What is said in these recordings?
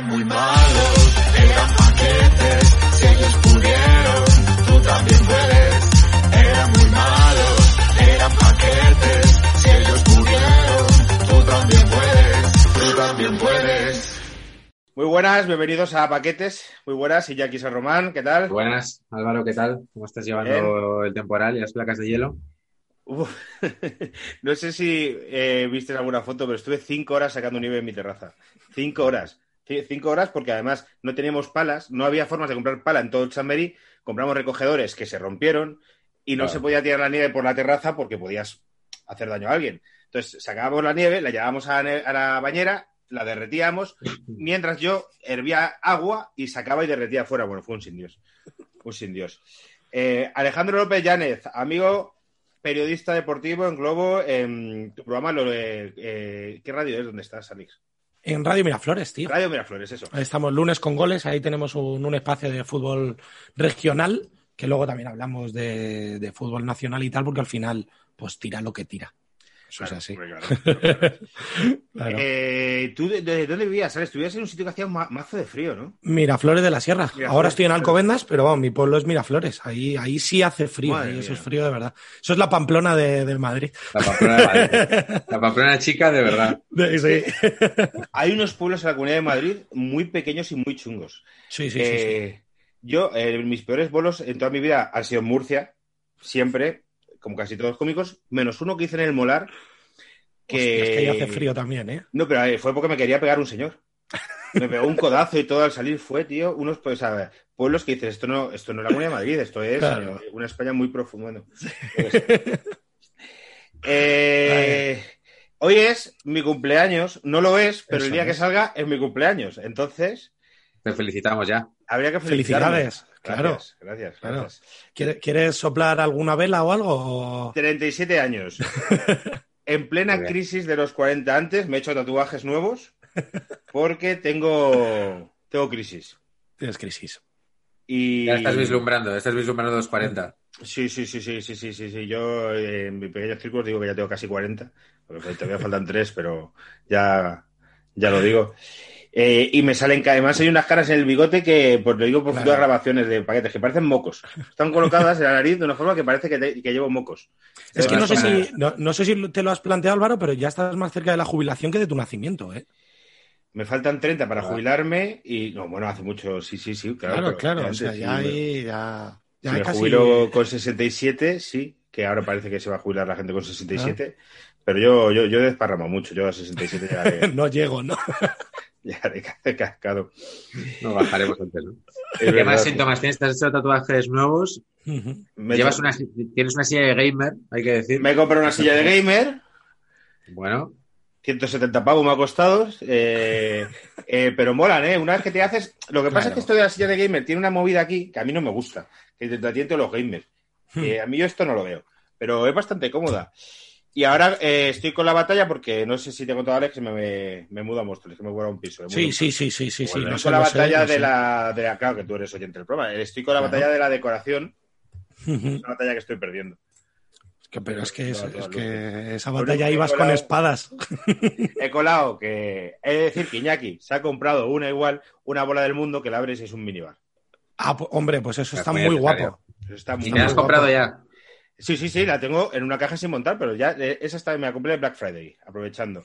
eran muy malos, eran paquetes, si ellos pudieron, tú también puedes. Eran muy malos, eran paquetes, si ellos pudieron, tú también puedes, tú también puedes. Muy buenas, bienvenidos a Paquetes. Muy buenas, y Jackie San Román, ¿qué tal? Buenas, Álvaro, ¿qué tal? ¿Cómo estás llevando el temporal y las placas de hielo? Uf, no sé si eh, viste alguna foto, pero estuve cinco horas sacando nieve en mi terraza. Cinco horas. Cinco horas porque además no teníamos palas, no había formas de comprar pala en todo el Chamberí. Compramos recogedores que se rompieron y no Claro. se podía tirar la nieve por la terraza porque podías hacer daño a alguien. Entonces sacábamos la nieve, la llevábamos a, la ne- a la bañera, la derretíamos, mientras yo hervía agua y sacaba y derretía afuera. Bueno, fue un sin Dios. Un sin Dios. Eh, Alejandro López Llánez, amigo periodista deportivo en Globo, en tu programa, lo eh, ¿qué radio es? ¿Dónde estás, Alex? En Radio Miraflores, tío. Radio Miraflores, eso. Ahí estamos lunes con goles, ahí tenemos un, un espacio de fútbol regional, que luego también hablamos de, de fútbol nacional y tal, porque al final, pues tira lo que tira. Eso Claro, es así. hombre, claro. Claro. Eh, ¿Tú de, de dónde vivías? ¿Sabes? Estuvieras en un sitio que hacía un ma- mazo de frío, ¿no? Miraflores de la Sierra. Miraflores, Ahora estoy en. Alcobendas, pero vamos, mi pueblo es Miraflores. Ahí, ahí sí hace frío, Madre ahí eso es frío de verdad. Eso es la Pamplona de, de Madrid. La pamplona de Madrid. La pamplona chica, de verdad. De- sí. Hay unos pueblos en la Comunidad de Madrid muy pequeños y muy chungos. Sí, sí, sí, sí. Eh, Yo, eh, mis peores bolos en toda mi vida han sido en Murcia, siempre, como casi todos los cómicos, menos uno que hice en el Molar. Que... Hostia, es que ahí hace frío también, ¿eh? No, pero eh, fue porque me quería pegar un señor. Me pegó un codazo y todo al salir fue, tío, unos pues, a pueblos que dices, esto no, esto no es la Comunidad de Madrid, esto es Claro. eh, una España muy profunda. Bueno, pues, eh, hoy es mi cumpleaños, no lo es, pero el día que salga es mi cumpleaños. Entonces, Te felicitamos ya. habría que. Felicidades, claro. Gracias, gracias, Claro. gracias. ¿Quiere- ¿Quieres soplar alguna vela o algo? 37 años. En plena crisis de los 40 antes, me he hecho tatuajes nuevos porque tengo, tengo crisis. Tienes crisis. Y... Ya estás vislumbrando, estás vislumbrando los 40. Sí, sí, sí, sí, sí, sí, sí, sí. Yo eh, en mi pequeño círculo digo que ya tengo casi 40, porque todavía faltan tres, pero ya, ya lo digo. Eh, y me salen, además hay unas caras en el bigote que, pues lo digo por Claro. futuras grabaciones de paquetes, que parecen mocos. Están colocadas en la nariz de una forma que parece que, te- que llevo mocos. Es que no sé, si, no, no sé si te lo has planteado, Álvaro, pero ya estás más cerca de la jubilación que de tu nacimiento, ¿eh? Me faltan 30 para Ah. jubilarme y, no, bueno, hace mucho, sí, sí, sí, claro. Claro, claro. antes, o sea, ya me- ahí, ya. Si ya me casi. jubilo con 67, sí, que ahora parece que se va a jubilar la gente con 67, pero yo, yo, yo he desparramado mucho, yo a 67 ya haré, No llego, ¿no? ya ca- cascado. No bajaremos antes, ¿no? Es ¿Qué verdad. más síntomas tienes? ¿Te has hecho tatuajes nuevos? Llevas una, tienes una silla de gamer, hay que decir. me he comprado una silla de gamer, Bueno, 170 pavos me ha costado, eh, eh, pero molan, ¿eh? Una vez que te haces... Lo que pasa Claro. es que esto de la silla de gamer tiene una movida aquí que a mí no me gusta, que te atiende los gamers. Hmm. Eh, a mí yo esto no lo veo, pero es bastante cómoda. Y ahora eh, estoy con la batalla porque no sé si te he contado, Alex, que me, me, me mudo a Móstoles, que me voy a un piso. Sí, un sí, sí, sí, sí, sí. Bueno, no estoy con la sé, batalla no de, sé. la, de la. Claro, que tú eres oyente del programa. Estoy con la Claro. batalla de la decoración. Es una batalla que estoy perdiendo. Es que- pero es que, es, es esa batalla ibas con espadas. He colado que. He de decir que Iñaki se ha comprado una igual, una bola del mundo que la abres y es un minibar. Ah, pues, hombre, pues eso Es está muy guapo. Eso está muy y te has comprado guapo. ya. Sí, sí, sí, la tengo en una caja sin montar, pero ya eh, esa está, me la compré de Black Friday, aprovechando.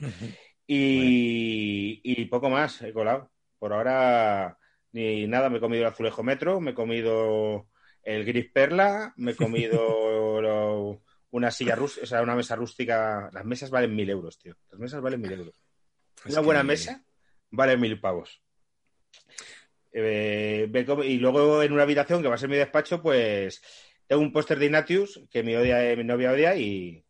Y, y poco más he colado. Por ahora, ni nada, me he comido el azulejo metro, me he comido el gris perla, me he comido lo- una silla rústica, o sea, una mesa rústica. Las mesas valen mil euros, tío. Las mesas valen mil euros. Es Una buena mesa vale mil pavos. Eh, y luego en una habitación que va a ser mi despacho, pues tengo un póster de Ignatius que mi, odia, mi novia odia y,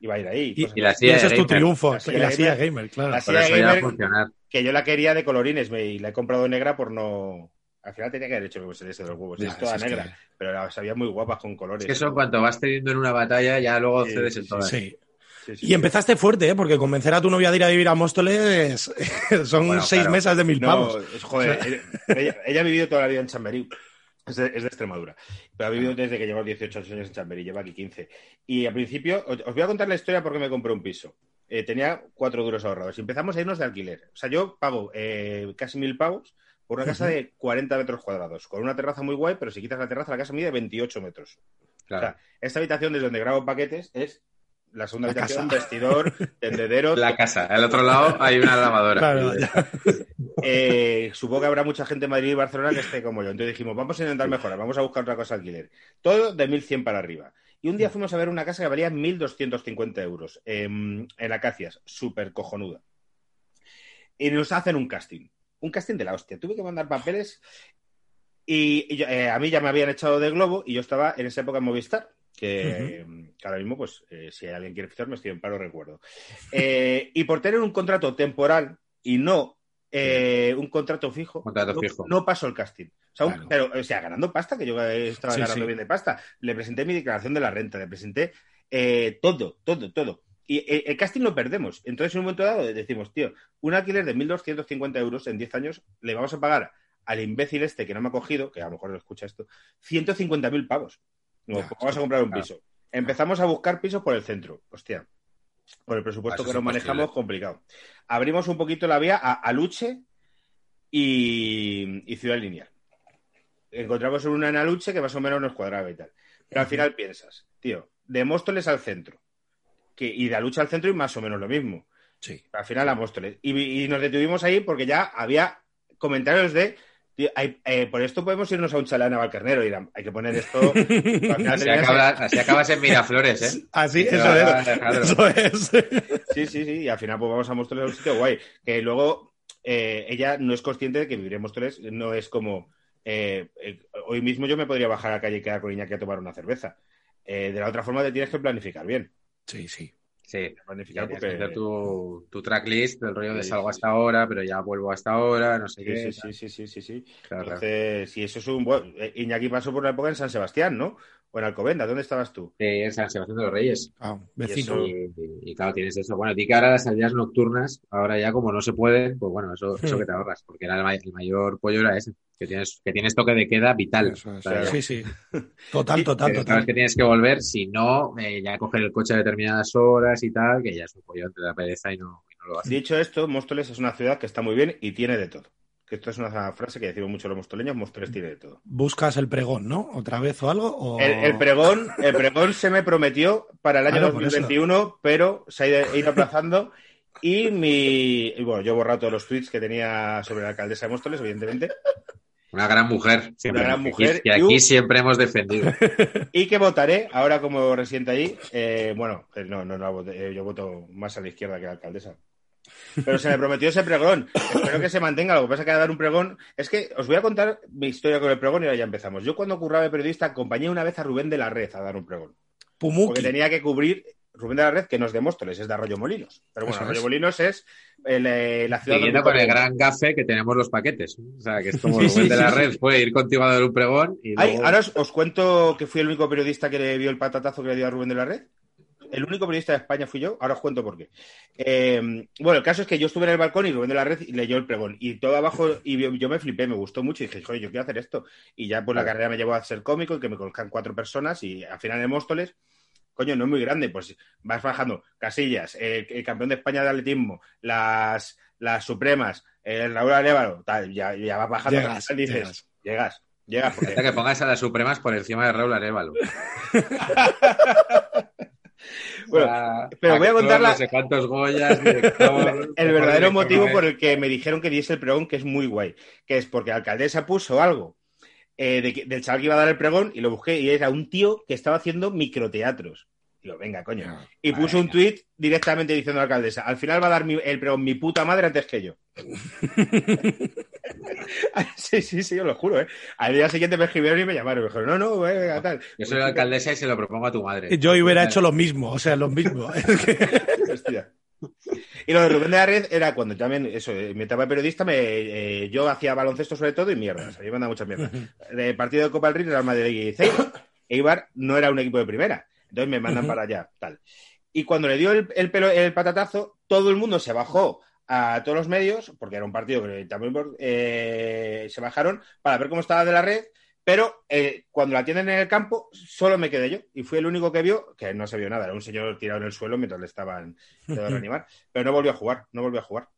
y va a ir ahí. Y, Cosas y la y ese es tu gamer. triunfo. La silla y la gamer. gamer, claro. La gamer que yo la quería de colorines me- y la he comprado negra por no. Al final tenía que haber hecho ese de los huevos. Ya, es toda es negra, que- pero las había muy guapas con colores. Es que eso cuanto vas teniendo en una batalla, ya luego Sí, cedes sí, en todas. Sí. Sí, sí, Y sí. empezaste fuerte, ¿eh? Porque convencer a tu novia de ir a vivir a Móstoles son Bueno, seis claro. meses de mil No, pavos. es- joder, ella, ella ha vivido toda la vida en Chamberí. Es de, es de Extremadura. Pero ha vivido desde que llevo 18 años en Chamberí, lleva aquí 15. Y al principio, os voy a contar la historia porque me compré un piso. eh, tenía cuatro duros ahorrados y empezamos a irnos de alquiler. O sea, yo pago eh, casi mil pavos por una casa de 40 metros cuadrados, con una terraza muy guay, pero si quitas la terraza, la casa mide 28 metros. Claro. O sea, esta habitación desde donde grabo paquetes es la segunda La habitación, casa. vestidor, tendedero. La casa. Al otro lado hay una lavadora. Claro. Eh, supongo que habrá mucha gente en Madrid y Barcelona que esté como yo. Entonces dijimos, vamos a intentar mejorar, vamos a buscar otra cosa de alquiler. Todo de 1.100 para arriba. Y un día fuimos a ver una casa que valía 1.250 euros em, en Acacias, súper cojonuda. Y nos hacen un casting. Un casting de la hostia. Tuve que mandar papeles y, y yo- eh, a mí ya me habían echado de Globo y yo estaba en esa época en Movistar. Que, que ahora mismo, pues, eh, si alguien quiere fichar, me estoy en paro, recuerdo. Eh, y por tener un contrato temporal y no eh, un contrato fijo, Contrato no, fijo. no pasó el casting. O sea, un- pero, o sea, ganando pasta, que yo estaba Sí, ganando sí. bien de pasta. Le presenté mi declaración de la renta, le presenté todo, todo, todo. Y el casting lo perdemos. Entonces, en un momento dado, decimos, tío, un alquiler de 1.250 euros en 10 años le vamos a pagar al imbécil este que no me ha cogido, que a lo mejor lo escucha esto, 150.000 pavos. No, vamos a comprar un piso. Empezamos a buscar pisos por el centro. Hostia, por el presupuesto Eso que nos manejamos, complicado. Abrimos un poquito la vía a Aluche y, y Ciudad Lineal. Encontramos una en Aluche que más o menos nos cuadraba y tal. Pero al final piensas, tío, de Móstoles al centro. Que, y de Aluche al centro y más o menos lo mismo. Sí. Al final a Móstoles. Y, y nos detuvimos ahí porque ya había comentarios de. Tío, hay- eh, por esto podemos irnos a un chalán a Valcarnero. Y dirán, hay que poner esto. Así, acabas, así acabas en Miraflores, ¿eh? Así, eso va es. dejar- Eso es. Sí, sí, sí. Y al final pues vamos a a un sitio guay. Que luego eh, ella no es consciente de que vivir en Móstoles no es como. eh, eh, hoy mismo yo me podría bajar a la calle y quedar con Iñaki a tomar una cerveza. Eh, de la otra forma te tienes que planificar bien. Sí, sí. Sí. Que porque... hacer tu, tu tracklist del rollo de Sí, salgo hasta ahora, pero ya vuelvo hasta ahora, no sé Sí, qué. sí, sí, sí, sí, sí, sí. Claro, claro. Entonces, si eso es un buen... eh, Iñaki pasó por una época en San Sebastián, ¿no? O en Alcobenda, ¿dónde estabas tú? Sí, en San Sebastián de los Reyes. Ah, vecino. eso- Y, y, claro, tienes eso. Bueno, di que ahora las salidas nocturnas, ahora ya como no se pueden, pues bueno, eso, eso Hmm. que te ahorras, porque era el, ma- el mayor pollo era ese, que tienes, que tienes toque de queda vital. Eso Sí, sí. Total, total, total. sabes que tienes que volver, si no, eh, ya coger el coche a determinadas horas y tal, que ya es un pollo te da pereza y no, y no lo haces. Dicho esto, Móstoles es una ciudad que está muy bien y tiene de todo. Que esto es una frase que decimos mucho los mostoleños, Móstoles tiene de todo. Buscas el pregón, ¿no? ¿Otra vez o algo? O... El, el pregón, el pregón se me prometió para el año Claro, por 2021, pero se ha ido, ido aplazando. Y mi. y bueno, yo he borrado todos los tweets que tenía sobre la alcaldesa de Móstoles, evidentemente. Una gran mujer. siempre, gran mujer Que y aquí siempre hemos defendido. Y que votaré, ahora como residente allí, eh, bueno, eh, no, no, no, eh, yo voto más a la izquierda que la alcaldesa. Pero se me prometió ese pregón. Espero que se mantenga. Lo que pasa es que a dar un pregón. Es que os voy a contar mi historia con el pregón y ahora ya empezamos. Yo cuando curraba de periodista acompañé una vez a Rubén de la Red a dar un pregón. Porque tenía que cubrir Rubén de la Red, que no es de Móstoles, es de Arroyo Molinos. Pero bueno, Arroyo. Molinos es el, eh, la ciudad Siguiendo con el gran gafe que tenemos los paquetes. O sea, que es como Sí, Rubén sí, de la sí, red sí. fue ir contigo a dar un pregón y Ay, luego... ahora os, os cuento que fui el único periodista que le vio el patatazo que le dio a Rubén de la Red. El único periodista de España fui yo, ahora os cuento por qué. Eh, bueno, el caso es que yo estuve en el balcón y Rubén de la Red leyó el pregón. Y todo abajo, y yo, yo me flipé, me gustó mucho y dije, joder, yo quiero hacer esto. Y ya pues la carrera me llevó a ser cómico y que me conozcan cuatro personas y al final en Móstoles, coño, no es muy grande, pues vas bajando Casillas, eh, el campeón de España de atletismo, las, las Supremas, el Raúl Arévalo, tal, ya, ya vas bajando Llegas, y dices, llegas. llegas, llegas, porque Hasta que pongas a las Supremas por encima de Raúl Arevalo. Bueno, pero voy a contar la- No sé cuántos Goyas, director, el verdadero motivo por el que me dijeron que diese el pregón, que es muy guay, que es porque la alcaldesa puso algo eh, de del chaval que iba a dar el pregón y lo busqué y era un tío que estaba haciendo microteatros. Digo, venga, coño. Y Madre puso un tuit directamente diciendo a la alcaldesa, al final va a dar mi- el pregón mi puta madre antes que yo. sí, sí, sí, yo lo juro, ¿eh? Al día siguiente me escribieron y me llamaron. Me dijeron, no, no, venga, tal. Yo soy la alcaldesa y se lo propongo a tu madre. Yo hubiera hecho lo mismo, o sea, lo mismo. Hostia. Y lo de Rubén de la Red era cuando también, eso, en mi etapa de periodista, me, eh, yo hacía baloncesto sobre todo y mierdas. A mí me han dado muchas mierdas. De partido de Copa del Rey, Real Madrid y. Eibar no era un equipo de primera. Entonces me mandan para allá, tal. Y cuando le dio el, el pelo, el patatazo, todo el mundo se bajó a todos los medios, porque era un partido que también eh, se bajaron para ver cómo estaba de la red, Pero eh, cuando la tienen en el campo, solo me quedé yo. Y fui el único que vio, que no se vio nada, era un señor tirado en el suelo mientras le estaban reanimar. Pero no volvió a jugar, no volvió a jugar.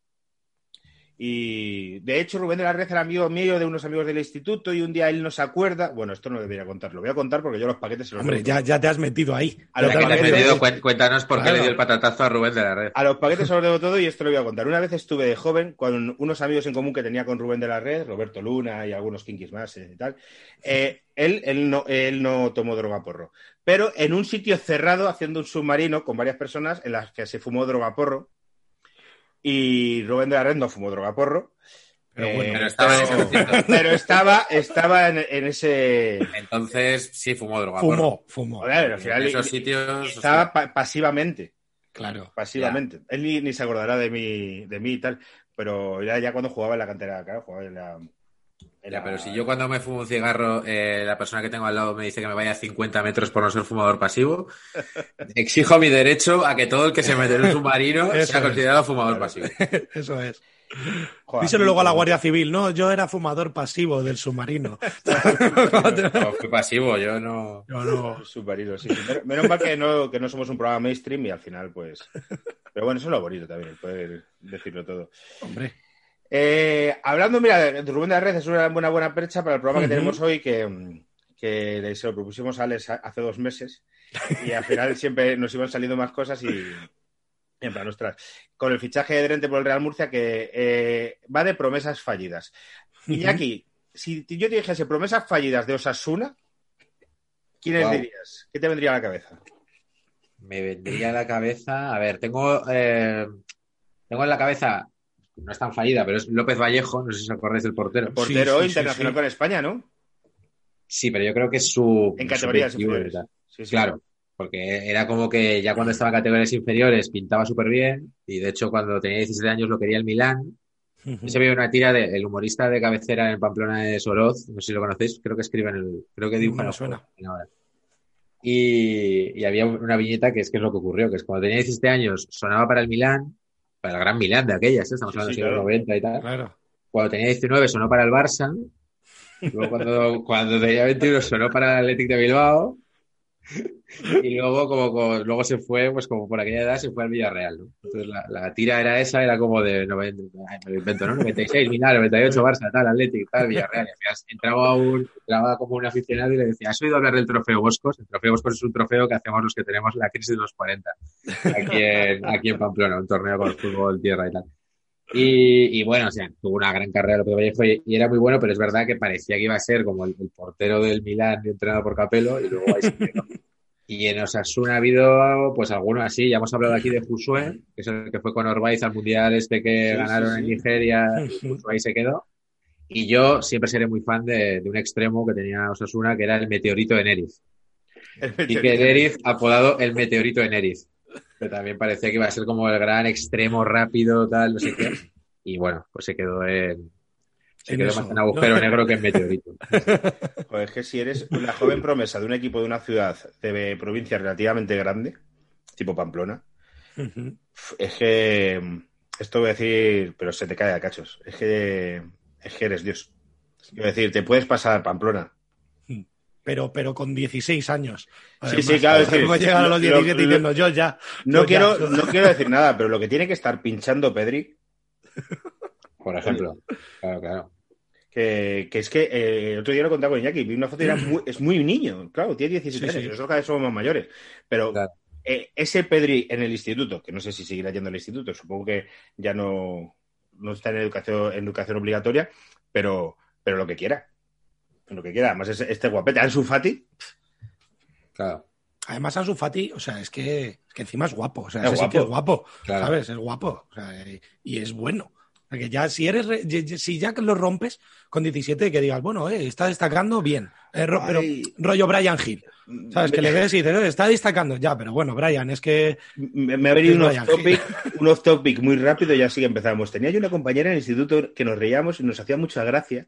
Y de hecho, Rubén de la Red era amigo mío de unos amigos del instituto y un día él no se acuerda. Bueno, esto no debería contar, lo voy a contar porque yo los paquetes se los Hombre, ya, ya te has metido ahí. A los que te has paquetes- metido, cuéntanos por qué Claro. le dio el patatazo a Rubén de la red. A los paquetes se los debo todo y esto lo voy a contar. Una vez estuve de joven con unos amigos en común que tenía con Rubén de la Red, Roberto Luna y algunos kinkis más eh, y tal. Eh, él, él, no, él no tomó droga porro, pero en un sitio cerrado haciendo un submarino con varias personas en las que se fumó droga porro y Rubén de la Red no fumó droga porro. Pero Eh, bueno, Pero estaba en ese pero- sitio. pero estaba, estaba en, en ese... Entonces sí fumó droga. porro. fumó, fumó. Joder, al final En esos sitios. estaba pasivamente. Claro. pasivamente. Él ni, ni se acordará de mí, de mí y tal, pero era ya cuando jugaba en la cantera, claro, jugaba en la... Ya, la- pero si yo cuando me fumo un cigarro, eh, la persona que tengo al lado me dice que me vaya a 50 metros por no ser fumador pasivo, exijo mi derecho a que todo el que se mete en un submarino sea es. considerado fumador pasivo. Eso es. Joder, Díselo luego a la Guardia Civil. No, yo era fumador pasivo del submarino. No, fui pasivo, yo no. Yo no. Submarino, sí. Menos- Menos mal que no, que no somos un programa mainstream y al final, pues... Pero bueno, eso es lo bonito también, el poder decirlo todo. Hombre. Eh, hablando, mira, Rubén de la Red, es una buena, buena percha para el programa que tenemos hoy, que, mm, que se lo propusimos a Alex hace dos meses y al final siempre nos iban saliendo más cosas y, en plan, ostras, con el fichaje de Drente por el Real Murcia que eh, va de promesas fallidas. Y aquí, si yo te dijese promesas fallidas de Osasuna, ¿quiénes Guau. dirías? ¿Qué te vendría a la cabeza? Me vendría a la cabeza. A ver, tengo. eh, tengo en la cabeza. No es tan fallida, pero es López Vallejo, no sé si os acordáis del portero. Portero sí, sí, internacional sí. con España, ¿no? Sí, pero yo creo que es su. En categorías inferiores. tal. Sí, sí. Claro, porque era como que ya cuando estaba en categorías inferiores pintaba súper bien y de hecho cuando tenía 17 años lo quería el Milán. Se ve una tira del humorista de cabecera en Pamplona de Soroz, no sé si lo conocéis, creo que escribe en el, creo que dibuja No suena. juego, en ahora. Y, y había una viñeta que es que es lo que ocurrió, que es cuando tenía 17 años sonaba para el Milán, para el gran Milán de aquellas, ¿eh? estamos hablando sí, del siglo claro. 90 y tal. Claro. Cuando tenía 19 sonó para el Barça. Luego cuando, cuando tenía 21 sonó para el Athletic de Bilbao. Y luego como, luego se fue, pues como por aquella edad se fue al Villarreal, ¿no? Entonces la, la tira era esa, era como de 90, ay, me lo invento, ¿no? 96, Milán, 98, Barça, tal, Athletic, tal, Villarreal. Entraba un, entraba como un aficionado y le decía, ¿has oído hablar del trofeo Boscos? El trofeo Boscos es un trofeo que hacemos los que tenemos la crisis de los 40 aquí en, aquí en Pamplona, un torneo con fútbol, tierra y tal. Y, y bueno, o sea, tuvo una gran carrera López Vallejo y, y era muy bueno, pero es verdad que parecía que iba a ser como el, el portero del Milán entrenado por Capello y luego ahí se quedó. Y en Osasuna ha habido, pues algunos así, ya hemos hablado aquí de Josué, que es el que fue con Orbaiz al Mundial este que Sí, ganaron sí, en. Nigeria. Josué ahí se quedó. Y yo siempre seré muy fan de, de un extremo que tenía Osasuna, que era el meteorito de Neriz. Y que Neriz, apodado el meteorito de Neriz. Que también parecía que iba a ser como el gran extremo rápido, tal, no sé qué. Y bueno, pues se quedó en. Se quedó eso, más en agujero ¿no? negro que en meteorito. Joder, es que si eres una joven promesa de un equipo de una ciudad de provincia relativamente grande, tipo Pamplona, es que esto voy a decir, pero se te cae a cachos. Es que, es que eres Dios. Quiero decir, te puedes pasar Pamplona. Pero, pero con 16 años. Sí, sí, claro, es llegar a los lo- 17 lo- diciendo yo ya. No yo quiero, ya. no quiero decir nada, pero lo que tiene que estar pinchando Pedri, Por ejemplo. Claro, claro. que, que es que eh, el otro día lo contaba con Iñaki, vi una foto y era muy- es muy niño, claro, tiene 17 Sí, años, sí. nosotros cada vez somos más mayores, pero Claro. eh, ese Pedri en el instituto, que no sé si seguirá yendo al instituto, supongo que ya no, no está en educación, en educación obligatoria, pero, pero lo que quiera, lo que quiera, además es este guapete, Ansu Fati, Claro. Además, Ansu Fati, o sea, es que, es que encima es guapo. O sea, Es ese sí que es guapo. guapo. Claro. ¿Sabes? Es guapo. O sea, y, es bueno. O sea, que ya, si eres, si ya que lo rompes con 17, que digas, bueno, eh, está destacando bien. Eh, ro- pero rollo Brian Hill. ¿Sabes? Que le ves y dices, "Eh, está destacando. Ya, pero bueno, Brian, es que. Me, me ha venido un Brian off, topic, un off topic muy rápido y así que empezamos. Tenía yo una compañera en el instituto que nos reíamos y nos hacía mucha gracia.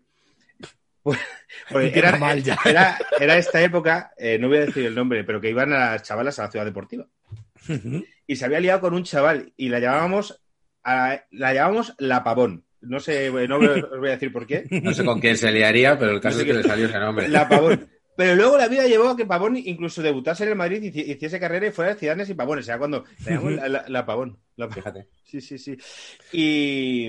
Pues, Porque era, mal ya. era, era esta época, eh, no voy a decir el nombre, pero que iban a las chavalas a la ciudad deportiva. Y se había liado con un chaval y la llamábamos, a- la llamábamos La Pavón. No sé, no os voy a decir por qué. No sé con quién se liaría, pero el caso No sé es que le salió ese nombre. La Pavón. Pero luego la vida llevó a que Pavón incluso debutase en el Madrid y hici- hiciese carrera y fuera de Ciudadanos y Pavón. O sea, cuando la, la- la Pavón. La- Fíjate. Sí, sí, sí. Y,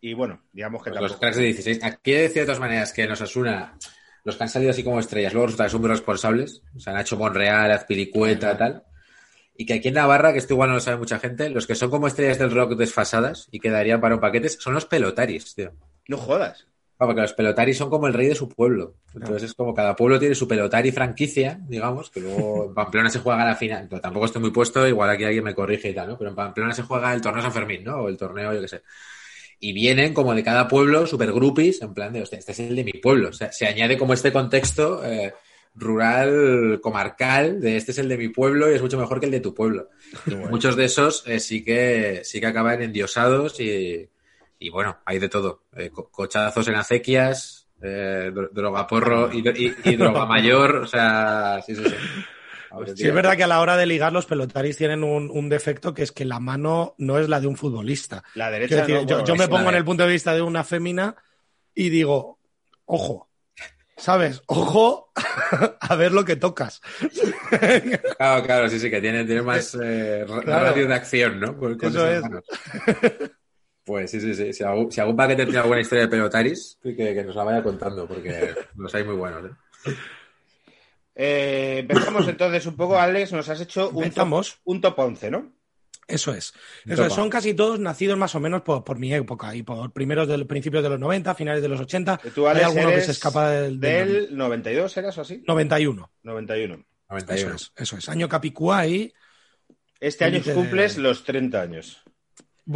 y bueno, digamos que Pues los tampoco. cracks de 16. Aquí he de decir de todas maneras que nos asuna los que han salido así como estrellas, luego resulta que son muy responsables. O sea, Nacho Monreal, Azpilicueta, tal. Y que aquí en Navarra, que esto igual no lo sabe mucha gente, los que son como estrellas del rock desfasadas y quedarían para un paquetes son los pelotaris, tío. No jodas. Ah, Porque los pelotaris son como el rey de su pueblo. Entonces es como cada pueblo tiene su pelotari franquicia, digamos, que luego en Pamplona se juega la final. Pero tampoco estoy muy puesto, igual aquí alguien me corrige y tal, ¿no? Pero en Pamplona se juega el torneo San Fermín, ¿no? O el torneo, yo qué sé. Y vienen como de cada pueblo, super groupies, en plan de, hostia, este es el de mi pueblo. O sea, se añade como este contexto eh, rural, comarcal, de este es el de mi pueblo y es mucho mejor que el de tu pueblo. Muchos de esos eh, sí que sí que acaban endiosados y, y bueno, hay de todo. Eh, co- cochazos en acequias, eh, dro- drogaporro y, y, y droga mayor, o sea, sí, sí, sí. Sí, es verdad que a la hora de ligar los pelotaris tienen un, un defecto que es que la mano no es la de un futbolista. La derecha. decir, no, yo, bueno, yo me pongo en el punto de vista de una fémina y digo, ojo, ¿sabes? Ojo a ver lo que tocas. Claro, claro, sí, sí, que tiene, tiene más eh, Claro. radio de acción, ¿no? Con- con Eso es. manos. Pues sí, sí, sí. Si algún, si algún paquete tiene alguna historia de pelotaris, que, que nos la vaya contando, porque los hay muy buenos. ¿eh? Eh, empezamos entonces un poco, Alex. Nos has hecho un top, un top 11, ¿no? Eso es. Eso es. Son casi todos nacidos más o menos por, por mi época y por primeros del principios de los 90, finales de los 80. Que Tú, Hay Alex, alguno que se escapa del, del Del 92, ¿eras o así? 91. 91. Eso 91. es, eso es. Año Capicúa y... Este año Límite de- cumples los 30 años.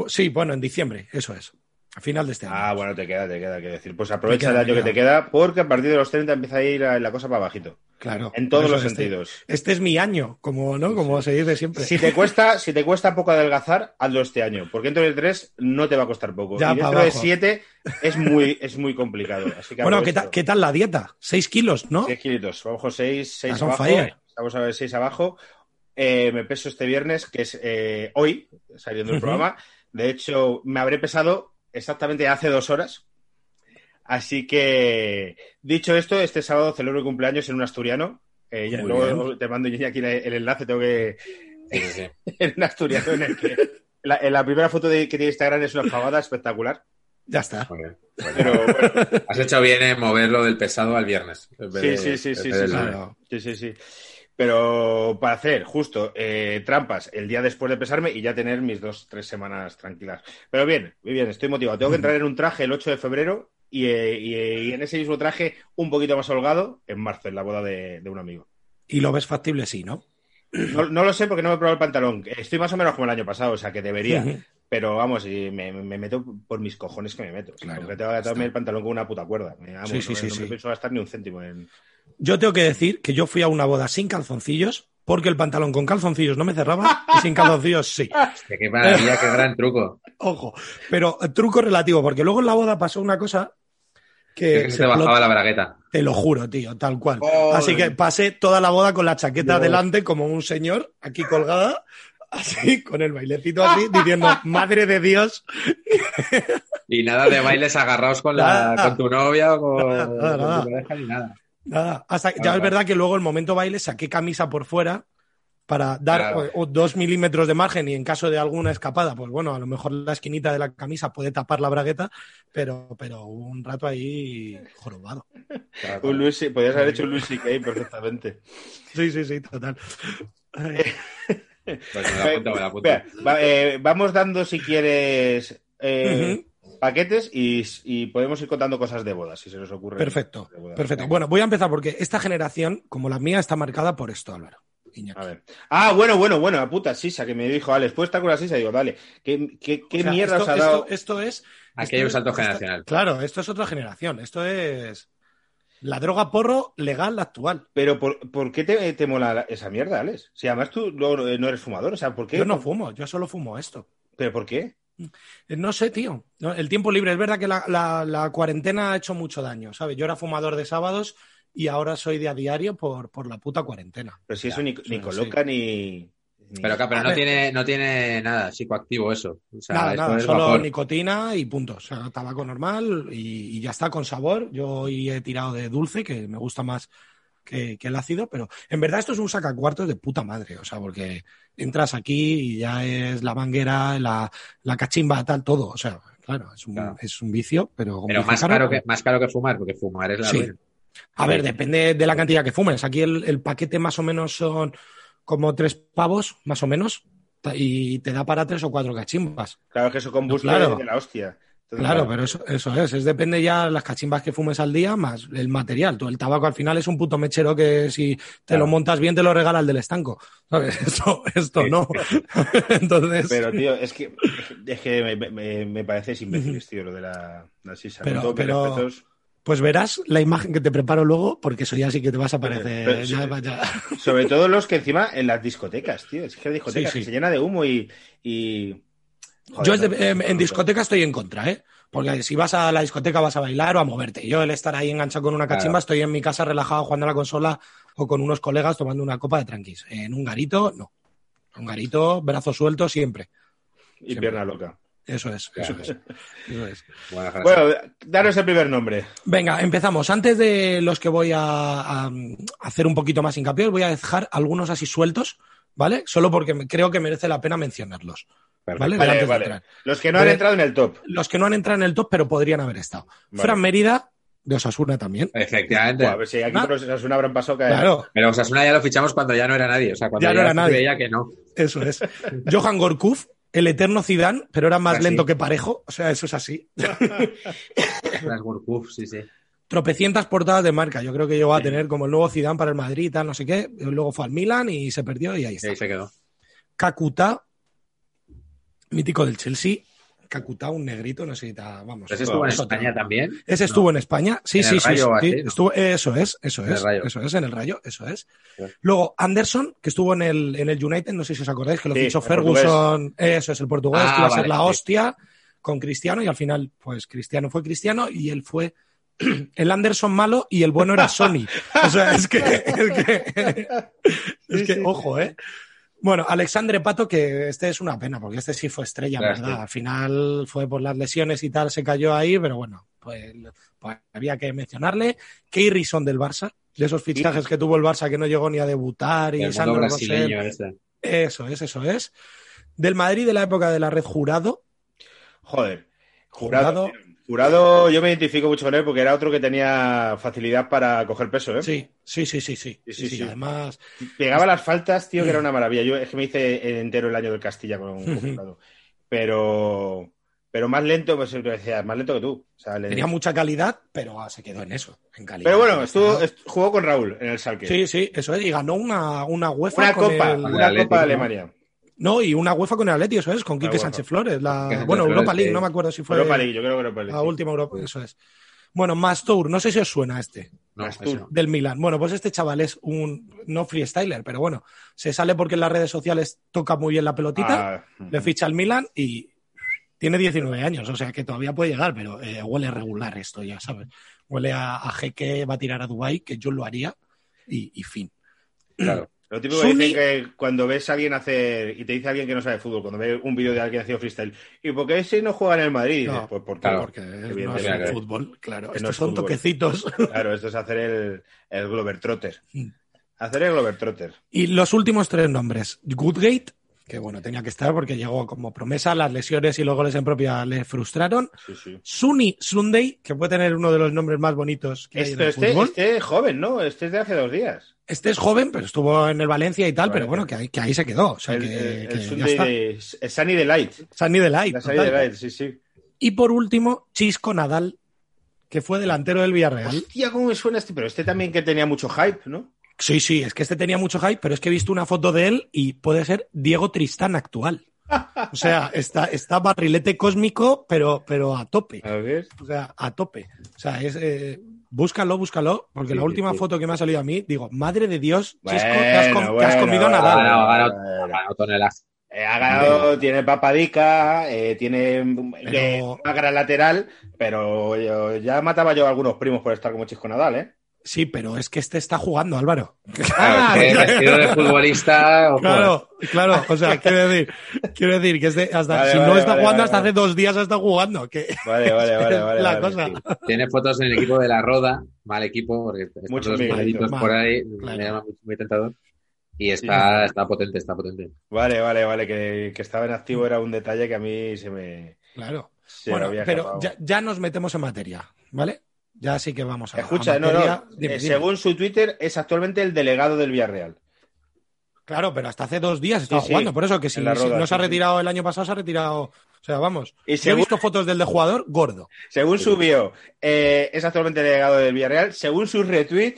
Sí, bueno, en diciembre, eso es. A final de este año. Ah, bueno, te queda, te queda que decir. Pues aprovecha queda, el año que te queda. porque a partir de los 30 empieza a ir la, la cosa para bajito. claro. En todos los este- sentidos. Este es mi año, como, ¿no? Como se dice siempre. Si te cuesta, si te cuesta poco adelgazar, hazlo este año, porque dentro del 3 no te va a costar poco. Ya, y dentro de. 7 es muy, es muy complicado. Así que Bueno, ¿qué ¿qué tal la dieta? ¿Seis kilos, no? 6 kilitos, abajo 6, 6 That's on abajo. fire. A ver 6 abajo. Eh, me peso este viernes, que es eh, hoy, saliendo el Ujú. programa. De hecho, me habré pesado exactamente hace dos horas. Así que, dicho esto, este sábado celebro mi cumpleaños en un asturiano. Eh, ya, luego bien. te mando yo aquí el enlace, tengo que. Sí, sí, sí. en un asturiano en el que. La, en la primera foto de, que tiene Instagram es una pavada espectacular. Ya está. Pero bueno, Has hecho bien en moverlo del pesado al viernes. Sí, de- sí, sí, sí, sí. Sí, sí, sí. Pero para hacer justo eh, trampas el día después de pesarme y ya tener mis dos, tres semanas tranquilas. Pero bien, muy bien, estoy motivado. Tengo que entrar en un traje el 8 de febrero y, eh, y, eh, y en ese mismo traje un poquito más holgado en marzo, en la boda de, de un amigo. Y lo ves factible, sí, ¿no? No, no lo sé porque no me he probado el pantalón. Estoy más o menos como el año pasado, o sea que debería. Pero vamos, y me, me meto por mis cojones que me meto. O sea, Claro, porque tengo que atarme el pantalón con una puta cuerda. Vamos, Sí, sí, no, sí, no me pienso gastar ni un céntimo en. Yo tengo que decir que yo fui a una boda sin calzoncillos, porque el pantalón con calzoncillos no me cerraba y sin calzoncillos sí. Qué maravilla, qué gran truco. Ojo. Pero eh, truco relativo, porque luego en la boda pasó una cosa Es que, que se se te bajaba explotó. la bragueta. Te lo juro, tío, tal cual. Así que pasé toda la boda con la chaqueta Dios. delante como un señor, aquí colgada, así, con el bailecito así, diciendo, madre de Dios. Y nada de bailes agarrados con, la, con tu novia o con, Nada, nada, con tu pareja ni nada. Nada, hasta ya Claro, es verdad que luego el momento baile saqué camisa por fuera para dar Claro. o- o dos milímetros de margen y en caso de alguna escapada, pues bueno, a lo mejor la esquinita de la camisa puede tapar la bragueta, pero, pero un rato ahí jorobado. Claro, Un. Luis, podrías haber hecho un Luis C.K. perfectamente. Sí, sí, sí, total. Pues eh, vamos dando, si quieres, eh, paquetes y, y podemos ir contando cosas de bodas, si se nos ocurre. Perfecto, perfecto. Bueno, voy a empezar porque esta generación, como la mía, está marcada por esto, Álvaro. Iñaki. A ver. Ah, bueno, bueno, bueno, la puta sisa que me dijo Alex, ¿puedes estar con la sisa? Digo, dale, ¿qué, qué, qué O sea, mierda esto, os ha dado? esto es. Aquí esto hay un es- salto esto- generacional. Claro, esto es otra generación. Esto es la droga porro legal actual. Pero ¿por, por qué te, te mola la- esa mierda, Alex? Si además tú no, no eres fumador, o sea, ¿por qué? Yo no fumo, yo solo fumo esto. ¿Pero por qué? No sé, tío. El tiempo libre, es verdad que la, la- la cuarentena ha hecho mucho daño, ¿sabes? Yo era fumador de sábados y ahora soy de a diario por, por la puta cuarentena. Pero si eso ni, ni sí. coloca ni... Pero, claro, pero no ver. tiene, no tiene nada psicoactivo eso. O sea, nada, nada, es solo vapor. nicotina y punto. O sea, tabaco normal y, y ya está con sabor. Yo hoy he tirado de dulce, que me gusta más que, que el ácido, pero en verdad esto es un sacacuartos de puta madre. O sea, porque entras aquí y ya es la manguera, la, la cachimba, tal, todo. O sea, claro, es un, Claro. es un vicio, pero, Pero más caro, que, más caro que fumar, porque fumar es la Sí. A ver, depende de la cantidad que fumes. Aquí el, el paquete más o menos son como tres pavos, más o menos, y te da para tres o cuatro cachimbas. Claro que eso combuste Claro. de la hostia. Entonces, Claro, pero eso, eso es. Es depende ya las cachimbas que fumes al día más el material. Tú, el tabaco al final es un puto mechero que si te Claro. lo montas bien te lo regala el del estanco. ¿Sabes? Esto, esto no. Entonces. Pero, tío, es que, es que me, me- me parece imbéciles, tío, lo de la, la sisa. Pero- Con pero- respetos. Pues verás la imagen que te preparo luego, porque eso ya sí que te vas a parecer. Pero- ya, vaya. Sobre todo los que encima en las discotecas, tío. Es que la discoteca Sí, sí. se llena de humo y. y... Joder, Yo no, em, no, en no, discoteca estoy en contra, ¿eh? Porque si vas a la discoteca vas a bailar o a moverte. Yo el estar ahí enganchado con una cachimba, Claro. estoy en mi casa relajado jugando a la consola o con unos colegas tomando una copa de tranquis. En un garito, no. Un garito, brazo suelto siempre. Y pierna loca. Eso es, eso es. Eso es. Bueno, daros el primer nombre. Venga, empezamos. Antes de los que voy a, hacer un poquito más hincapié, os voy a dejar algunos así sueltos, ¿vale? Solo porque creo que merece la pena mencionarlos. ¿Vale? Los que no han entrado en el top. Los que no han entrado en el top, pero podrían haber estado. Vale. Fran Mérida, de Osasuna también. Efectivamente. Ver si aquí Ah. por Osasuna habrán pasado que. Claro, Pero Osasuna ya lo fichamos cuando ya no era nadie. O sea, cuando Ya no era nadie. veía que no. eso es. Johan Gorkuf, el eterno Zidane, pero era más Así. lento que parejo. O sea, eso es así. Las sí, sí. Tropecientas portadas de marca. Yo creo que llegó a tener como el nuevo Zidane para el Madrid y tal, no sé qué. Luego fue al Milan y se perdió y ahí está. ahí se quedó. Kakuta, mítico del Chelsea. Kakuta, un negrito, no sé si te- vamos. Ese estuvo en España también. Ese estuvo en España, sí, En sí, el sí, estuvo, eso es, eso es, eso es, en el Rayo, eso es. Luego Anderson, que estuvo en el, en el United, no sé si os acordáis, que lo Sí, fichó Ferguson, eso es, el portugués, Ah, que iba a ser la sí. hostia con Cristiano, y al final, pues Cristiano fue Cristiano y él fue el Anderson malo y el bueno era Sony. O sea, es que, es que, es que, ojo, ¿eh? Bueno, Alexandre Pato, que este es una pena, porque este sí fue estrella, Claro, ¿verdad? sí. Al final fue por las lesiones y tal, se cayó ahí, pero bueno, pues, pues había que mencionarle. Key Rison del Barça, de esos fichajes que tuvo el Barça que no llegó ni a debutar, y Sandro brasileño este. Eso es, eso es. Del Madrid de la época de la red jurado. Joder. Jurado. Jurado. Jurado, yo me identifico mucho con él porque era otro que tenía facilidad para coger peso, ¿eh? Sí, sí, sí, sí, sí. Sí, sí, sí, sí, sí. Además, Pegaba las faltas, tío, que era una maravilla. Yo es que me hice entero el año del Castilla con, con Jurado. Pero, pero más lento, pues decía, más lento que tú. O sea, le- tenía mucha calidad, pero ah, se quedó en eso, en calidad. Pero bueno, estuvo, jugó con Raúl en el Salque. Sí, sí, eso es. Y ganó una, una UEFA una con copa, el- una copa de ¿no? Alemania. No, y una UEFA con el Atleti, eso es, con Quique. Sánchez Flores. La, Sánchez bueno, Europa League, sí. no me acuerdo si fue Europa League, yo creo que Europa League. la sí. última Europa, eso es. Bueno, Mastour, no sé si os suena este, No, no. del Milan. Bueno, pues este chaval es un, no freestyler, pero bueno, se sale porque en las redes sociales toca muy bien la pelotita, Ah, le ficha al Milan y tiene 19 años, o sea que todavía puede llegar, pero eh, huele regular esto, ya sabes. Huele a, a jeque, va a tirar a Dubai que yo lo haría y, y fin. Claro. Lo típico que dicen que cuando ves a alguien hacer, y te dice alguien que no sabe fútbol, cuando ve un vídeo de alguien haciendo freestyle, ¿y por qué ese no juega en el Madrid? No, pues porque, claro. Porque no es fútbol, claro. No Estos es son fútbol. toquecitos. claro, esto es hacer el, el Glover Trotter. Mm. Hacer el Glover Trotter. Y los últimos tres nombres. Goodgate, que bueno, tenía que estar porque llegó como promesa, las lesiones y los goles en propia le frustraron. Sí, Sunday, que puede tener uno de los nombres más bonitos que hay en Este, el este, fútbol. este es joven, ¿no? Este es de hace dos días. Este es joven, pero estuvo en el Valencia y tal, Vale. pero bueno, que ahí, que ahí se quedó. O sea, el, que, el- que el ya Sunday está. de, Sunny Delight. Sunny Delight. La Sunny total. Delight, sí, sí. Y por último, Chisco Nadal, que fue delantero del Villarreal. Hostia, cómo me suena este, pero este también que tenía mucho hype, ¿no? Sí, sí, es que este tenía mucho hype, pero es que he visto una foto de él y puede ser Diego Tristán actual. O sea, está, está barrilete cósmico, pero, pero a tope. A ver. O sea, a tope. O sea, es, eh, búscalo, búscalo, porque Sí, la última sí. foto que me ha salido a mí, digo, madre de Dios, Chisco, te, has com- te has Bueno, comido bueno, Nadal. bueno. Ha ganado, Bueno. ha ganado toneladas. Eh, ha ganado, tiene papadica, eh, tiene Pero- eh, una gran lateral, pero yo- ya mataba yo a algunos primos por estar como Chisco Nadal, ¿eh? Sí, pero es que este está jugando, Álvaro. Claro, que vestido de futbolista. ojo. Claro, claro. O sea, quiero decir, quiero decir que este, hasta, Vale, si vale, no está vale, jugando, vale, hasta vale. hace dos días está jugando. Que Vale, vale, vale, vale. la vale. cosa. Tiene fotos en el equipo de la Roda, mal equipo, porque están Mucho los por ahí, claro. me llama muy, muy tentador. Y está, está potente, está potente. Vale, vale, vale. Que, que estaba en activo era un detalle que a mí se me. Claro. se me bueno, había pero ya, ya nos metemos en materia, ¿vale? Ya sí que vamos a. Escucha, a no, materia. no. Dime, eh, dime. según su Twitter, es actualmente el delegado del Villarreal. Claro, pero hasta hace dos días estaba Sí, sí. jugando. Por eso que si, no se ha retirado el año pasado, se ha retirado. O sea, vamos. Y He visto fotos del de jugador gordo. Según su bio, eh, es actualmente delegado del Villarreal. Según su retweet,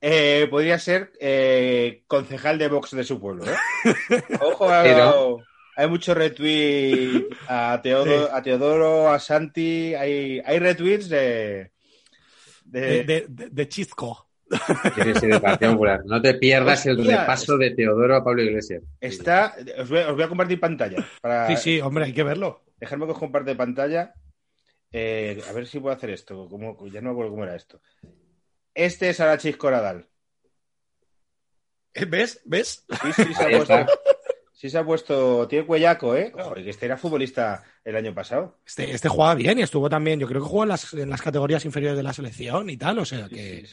eh, podría ser eh, concejal de Vox de su pueblo. ¿eh? Ojo, Pero- hay mucho retweet a Teodoro, a, Teodoro, a Santi. Hay, hay retweets de. De- De, de, de- de Chisco. Sí, sí, de Partido Popular. No te pierdas el repaso de Teodoro a Pablo Iglesias. Está. Os voy, os voy a compartir pantalla. Para, Sí, sí, hombre, hay que verlo. Dejadme que os comparte pantalla. Eh, a ver si puedo hacer esto. ¿Cómo- ya no me acuerdo cómo era esto. Este es Arachis Coradal. ¿Ves? ¿Ves? Sí, sí, se ha puesto. Sí, se ha puesto. Tiene cuellaco, ¿eh? Que este era futbolista el año pasado. Este, este jugaba bien y estuvo también. Yo creo que jugó en las, en las categorías inferiores de la selección y tal. O sea, que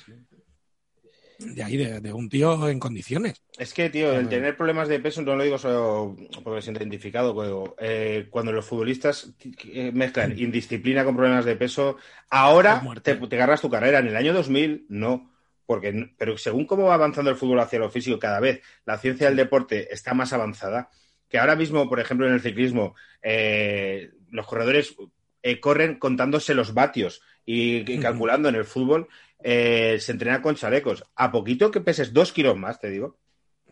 de ahí, de, de un tío en condiciones. Es que, tío, el tener problemas de peso, no lo digo solo porque ha identificado, pero, eh, cuando los futbolistas eh, mezclan indisciplina con problemas de peso, ahora te, te agarras tu carrera. En el año 2000, no. Porque, pero según cómo va avanzando el fútbol hacia lo físico, cada vez la ciencia del deporte está más avanzada. Que ahora mismo, por ejemplo, en el ciclismo, eh, los corredores eh, corren contándose los vatios y, calculando en el fútbol, eh, se entrena con chalecos. A poquito que peses dos kilos más, te digo,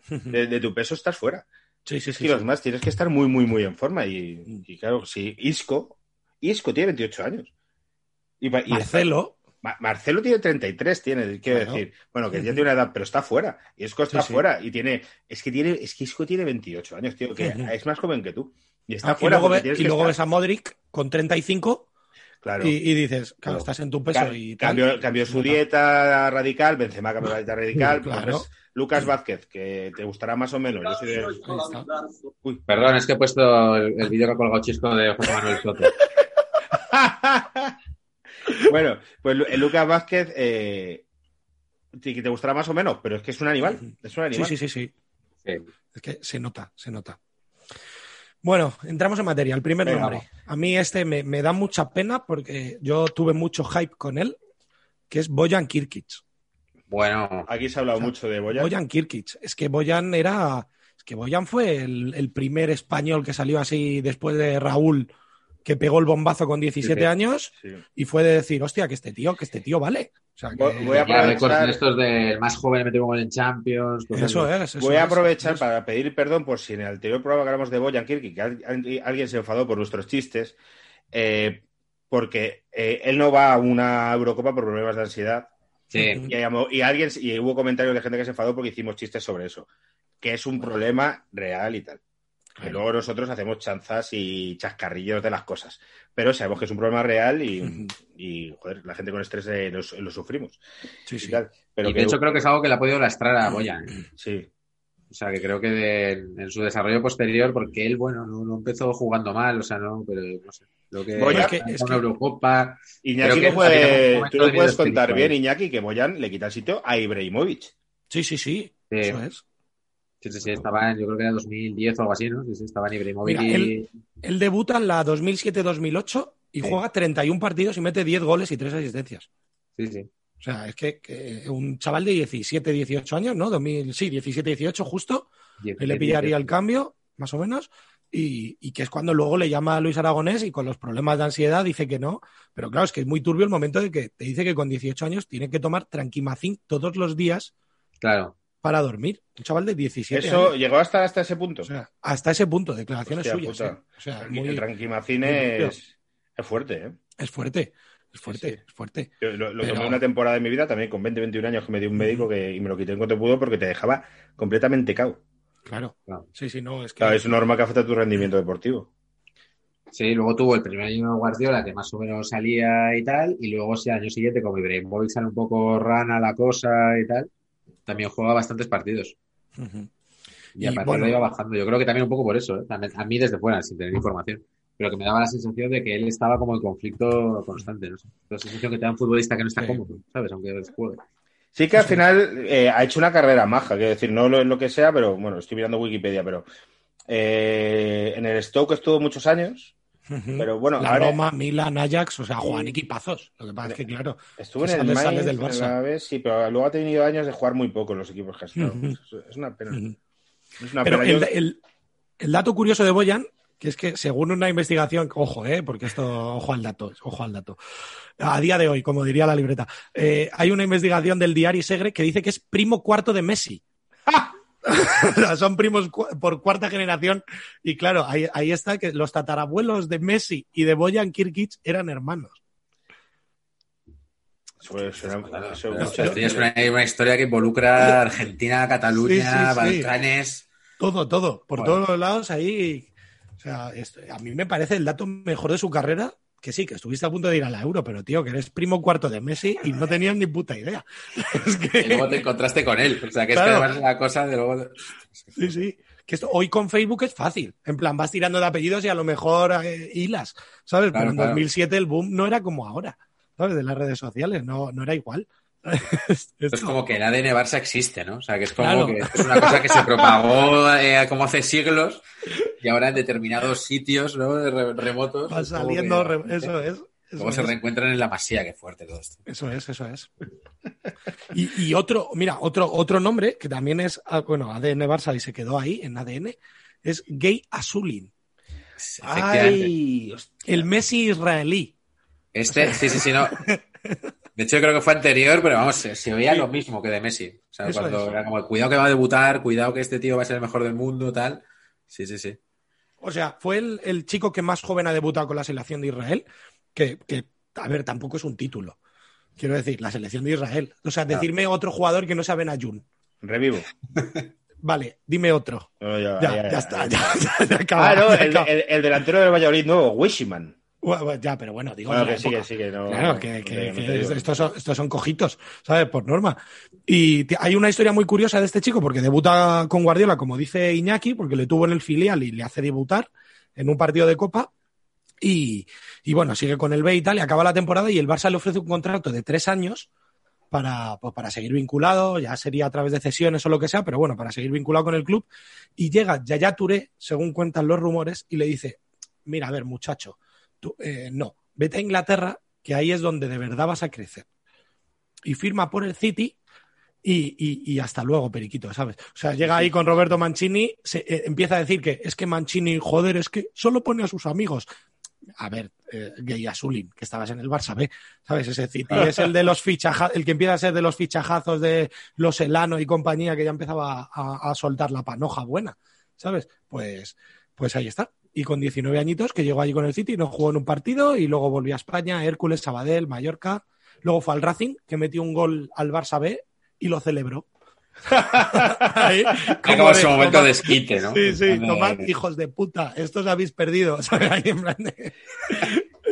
de, de tu peso estás fuera. Sí, sí, sí. kilos sí. más, tienes que estar muy, muy, muy en forma. Y, y claro, sí, Isco, Isco tiene 28 años. Y, pa- y- Marcelo. Ma- Marcelo tiene 33, tiene, quiero decir. Bueno, que ya tiene una edad, pero está fuera. Y Isco está Sí, sí. fuera. Y tiene, es que tiene, es que Isco tiene 28 años, tío, que es más joven que tú. Y está Ah, y fuera luego, porque ve- y luego ves a Modric con 35 Claro. y, y dices, claro, Claro. estás en tu peso Ca- y tal. cambió, cambió su dieta radical, Benzema cambió la dieta radical. Claro. pues, Lucas Vázquez, que te gustará más o menos. Yo soy de- Ahí está. Perdón, es que he puesto el, el vídeo que ha colgado Chisco de José Manuel Soto. bueno, pues el Lucas Vázquez, eh, que te gustará más o menos, pero es que es un animal. Es un Sí, animal. sí, sí, sí. Sí. Es que se nota, se nota. Bueno, entramos en materia. El primer Venga, nombre. A mí este me, me da mucha pena porque yo tuve mucho hype con él, que es Boyan Kirkic. Bueno, Aquí se ha hablado mucho de Boyan. Boyan Kirkic. Es que Boyan era. Es que Boyan fue el, el primer español que salió así después de Raúl, que pegó el bombazo con 17 Sí, sí. años Sí. y fue de decir, hostia, que este tío, que este tío vale. O sea, que- Voy- a aprovechar- estos del más joven gol en Champions. Eso es. eso Voy a es, aprovechar eso para pedir perdón por si en el anterior programa que hablamos de Boyan Kirki, que al- al- alguien se enfadó por nuestros chistes, eh, porque eh, él no va a una Eurocopa por problemas de ansiedad. Sí. Y, hay- y alguien y hubo comentarios de gente que se enfadó porque hicimos chistes sobre eso, que es un problema real y tal. Que Claro. luego nosotros hacemos chanzas y chascarrillos de las cosas. Pero sabemos que es un problema real y, y, joder, la gente con estrés eh, lo, lo sufrimos. Sí, y sí. tal. Pero y que- de hecho creo que es algo que le ha podido lastrar a Boyan. ¿eh? sí. O sea, que creo que de- en su desarrollo posterior, porque él, bueno, no, no empezó jugando mal, o sea, no, pero no sé. Creo que Boyan- Es que- es que- Eurocopa. Iñaki que lo puede- tú lo de puedes contar bien, Iñaki, que Boyan le quita el sitio a Ibrahimovic. Sí, sí, sí. Sí. Eso es. Sí, sí, sí, estaba yo creo que era 2010 o algo así, ¿no? Sí, sí, estaba en Ibrahimovic Mira, y... Él debuta en la 2007-2008 y Sí. juega 31 partidos y mete 10 goles y 3 asistencias. Sí, sí. O sea, es que, que un chaval de 17, 18 años, ¿no? 2000, sí, 17, 18 justo. Él le pillaría el cambio, más o menos. Y, y que es cuando luego le llama a Luis Aragonés y con los problemas de ansiedad dice que no. Pero claro, es que es muy turbio el momento de que te dice que con 18 años tiene que tomar tranquimacín todos los días Claro. Para dormir. Un chaval de 17 Eso años. llegó hasta, hasta ese punto. O sea, hasta ese punto, declaraciones Hostia suyas. ¿eh? O sea, Tranqui- muy- el Tranquimacín es, es fuerte, ¿eh? es fuerte. Es fuerte, Sí, sí. es fuerte. Yo lo, lo Pero- tomé una temporada de mi vida también con 20, 21 años que me dio un médico que, y me lo quité en cuanto pudo porque te dejaba completamente cao. Claro. Claro. Sí, sí, no, es que. Claro, es normal que afecte a tu rendimiento deportivo. Sí, luego tuvo el primer año de Guardiola, que más o menos salía y tal, y luego sí, al año siguiente, como Ibrahimovic sale un poco rana la cosa y tal, también juega bastantes partidos. Y, a partir bueno. de ahí va bajando. Yo creo que también un poco por eso, ¿eh? A mí desde fuera, sin tener información. Pero que me daba la sensación de que él estaba como en conflicto constante, no. La sensación que te da un futbolista que no está Sí. cómodo, ¿sabes? Aunque juegue. Sí que al final eh, ha hecho una carrera maja, quiero decir, no lo, lo que sea, pero bueno, estoy mirando Wikipedia, pero eh, en el Stoke estuvo muchos años, Pero bueno, la ahora Roma, Milan, Ajax, o sea, juegan equipazos. Lo que pasa es que, claro, estuvo en que el Mainz, del en la B, sí, pero luego ha tenido años de jugar muy poco en los equipos que ha estado. Ujú. Es- Es una pena. Es una Pero pena. el, el- el dato curioso de Boyan, que es que según una investigación, ojo, eh, porque esto, ojo al dato, ojo al dato. A día de hoy, como diría la libreta, eh, hay una investigación del diario Segre que dice que es primo cuarto de Messi. Sea, son primos cu- por cuarta generación. Y claro, ahí, ahí está que los tatarabuelos de Messi y de Boyan Kirkic eran hermanos. Suena- suena- Claro, eso- pero muchas- esto ya es una, una historia que involucra a Argentina, Cataluña, Sí, sí, sí. Balcanes. Todo, todo, por Bueno. todos los lados ahí. O sea, esto- a mí me parece el dato mejor de su carrera, que sí, que estuviste a punto de ir a la Euro, pero tío, que eres primo cuarto de Messi y no tenías ni puta idea. Es Y que, luego te encontraste con él. O sea, que es Claro. que además es la cosa de luego. sí, sí. Que esto, hoy con Facebook es fácil. En plan, vas tirando de apellidos y a lo mejor eh, hilas, ¿sabes? Claro, pero en claro. 2007 el boom no era como ahora, ¿sabes? De las redes sociales, no, no era igual. Es Esto- como que el ADN Barça existe, ¿no? O sea, que es como Claro. que es una cosa que se propagó eh, como hace siglos y ahora en determinados sitios ¿no? Re- remotos. va saliendo, que- re- eso es. Luego se reencuentran en la masía, qué fuerte todo esto. Eso es, eso es. Y, y otro, mira, otro, otro nombre que también es, ah, bueno, ADN Barça y se quedó ahí en ADN, es Gay Azulin. Ay, el Messi israelí. Este, sí, sí, sí, no. De hecho, yo creo que fue anterior, pero vamos, se, se veía lo mismo que de Messi. O sea, Eso cuando es. era como, cuidado que va a debutar, cuidado que este tío va a ser el mejor del mundo, tal. Sí, sí, sí. O sea, fue el, el chico que más joven ha debutado con la selección de Israel, que, que, a ver, tampoco es un título. Quiero decir, la selección de Israel. O sea, decirme otro jugador que no sea Benayoun. Revivo. Vale, dime otro. No, ya, Ya, ya, ya, ya, está, ya. acaba, Ah, no, el- el delantero del Valladolid nuevo, Wishiman. Bueno, Ya, pero bueno, digo. Bueno, que sí, que sí, que no. Claro, que, no estos, son, estos son cojitos, ¿sabes? Por norma. Y hay una historia muy curiosa de este chico porque debuta con Guardiola, como dice Iñaki, porque le tuvo en el filial y le hace debutar en un partido de Copa. Y, y bueno, sigue con el B y tal, y acaba la temporada y el Barça le ofrece un contrato de tres años para, pues, para seguir vinculado, ya sería a través de cesiones o lo que sea, pero bueno, para seguir vinculado con el club. Y llega Yaya Touré, según cuentan los rumores, y le dice, mira, a ver, muchacho, eh, no, vete a Inglaterra, que ahí es donde de verdad vas a crecer. Y firma por el City y, hasta luego, Periquito, ¿sabes? O sea, llega ahí con Roberto Mancini, se, eh, empieza a decir que es que Mancini, joder, es que solo pone a sus amigos. A ver, eh, Gay Azulin, que estabas en el Barça B, ¿sabes? Ese City es el de los fichajazos, el que empieza a ser de los fichajazos de los Elano y compañía, que ya empezaba a, a soltar la panoja buena, ¿sabes? Pues, pues ahí está. Y con 19 añitos, que llegó allí con el City, no jugó en un partido y luego volvió a España, Hércules, Sabadell, Mallorca. Luego fue al Racing, que metió un gol al Barça B y lo celebró. Ahí, como de- su momento toma- de esquite, ¿no? Sí, sí, tomad, hijos de puta, estos habéis perdido. ¿sabes? Ahí en plan de-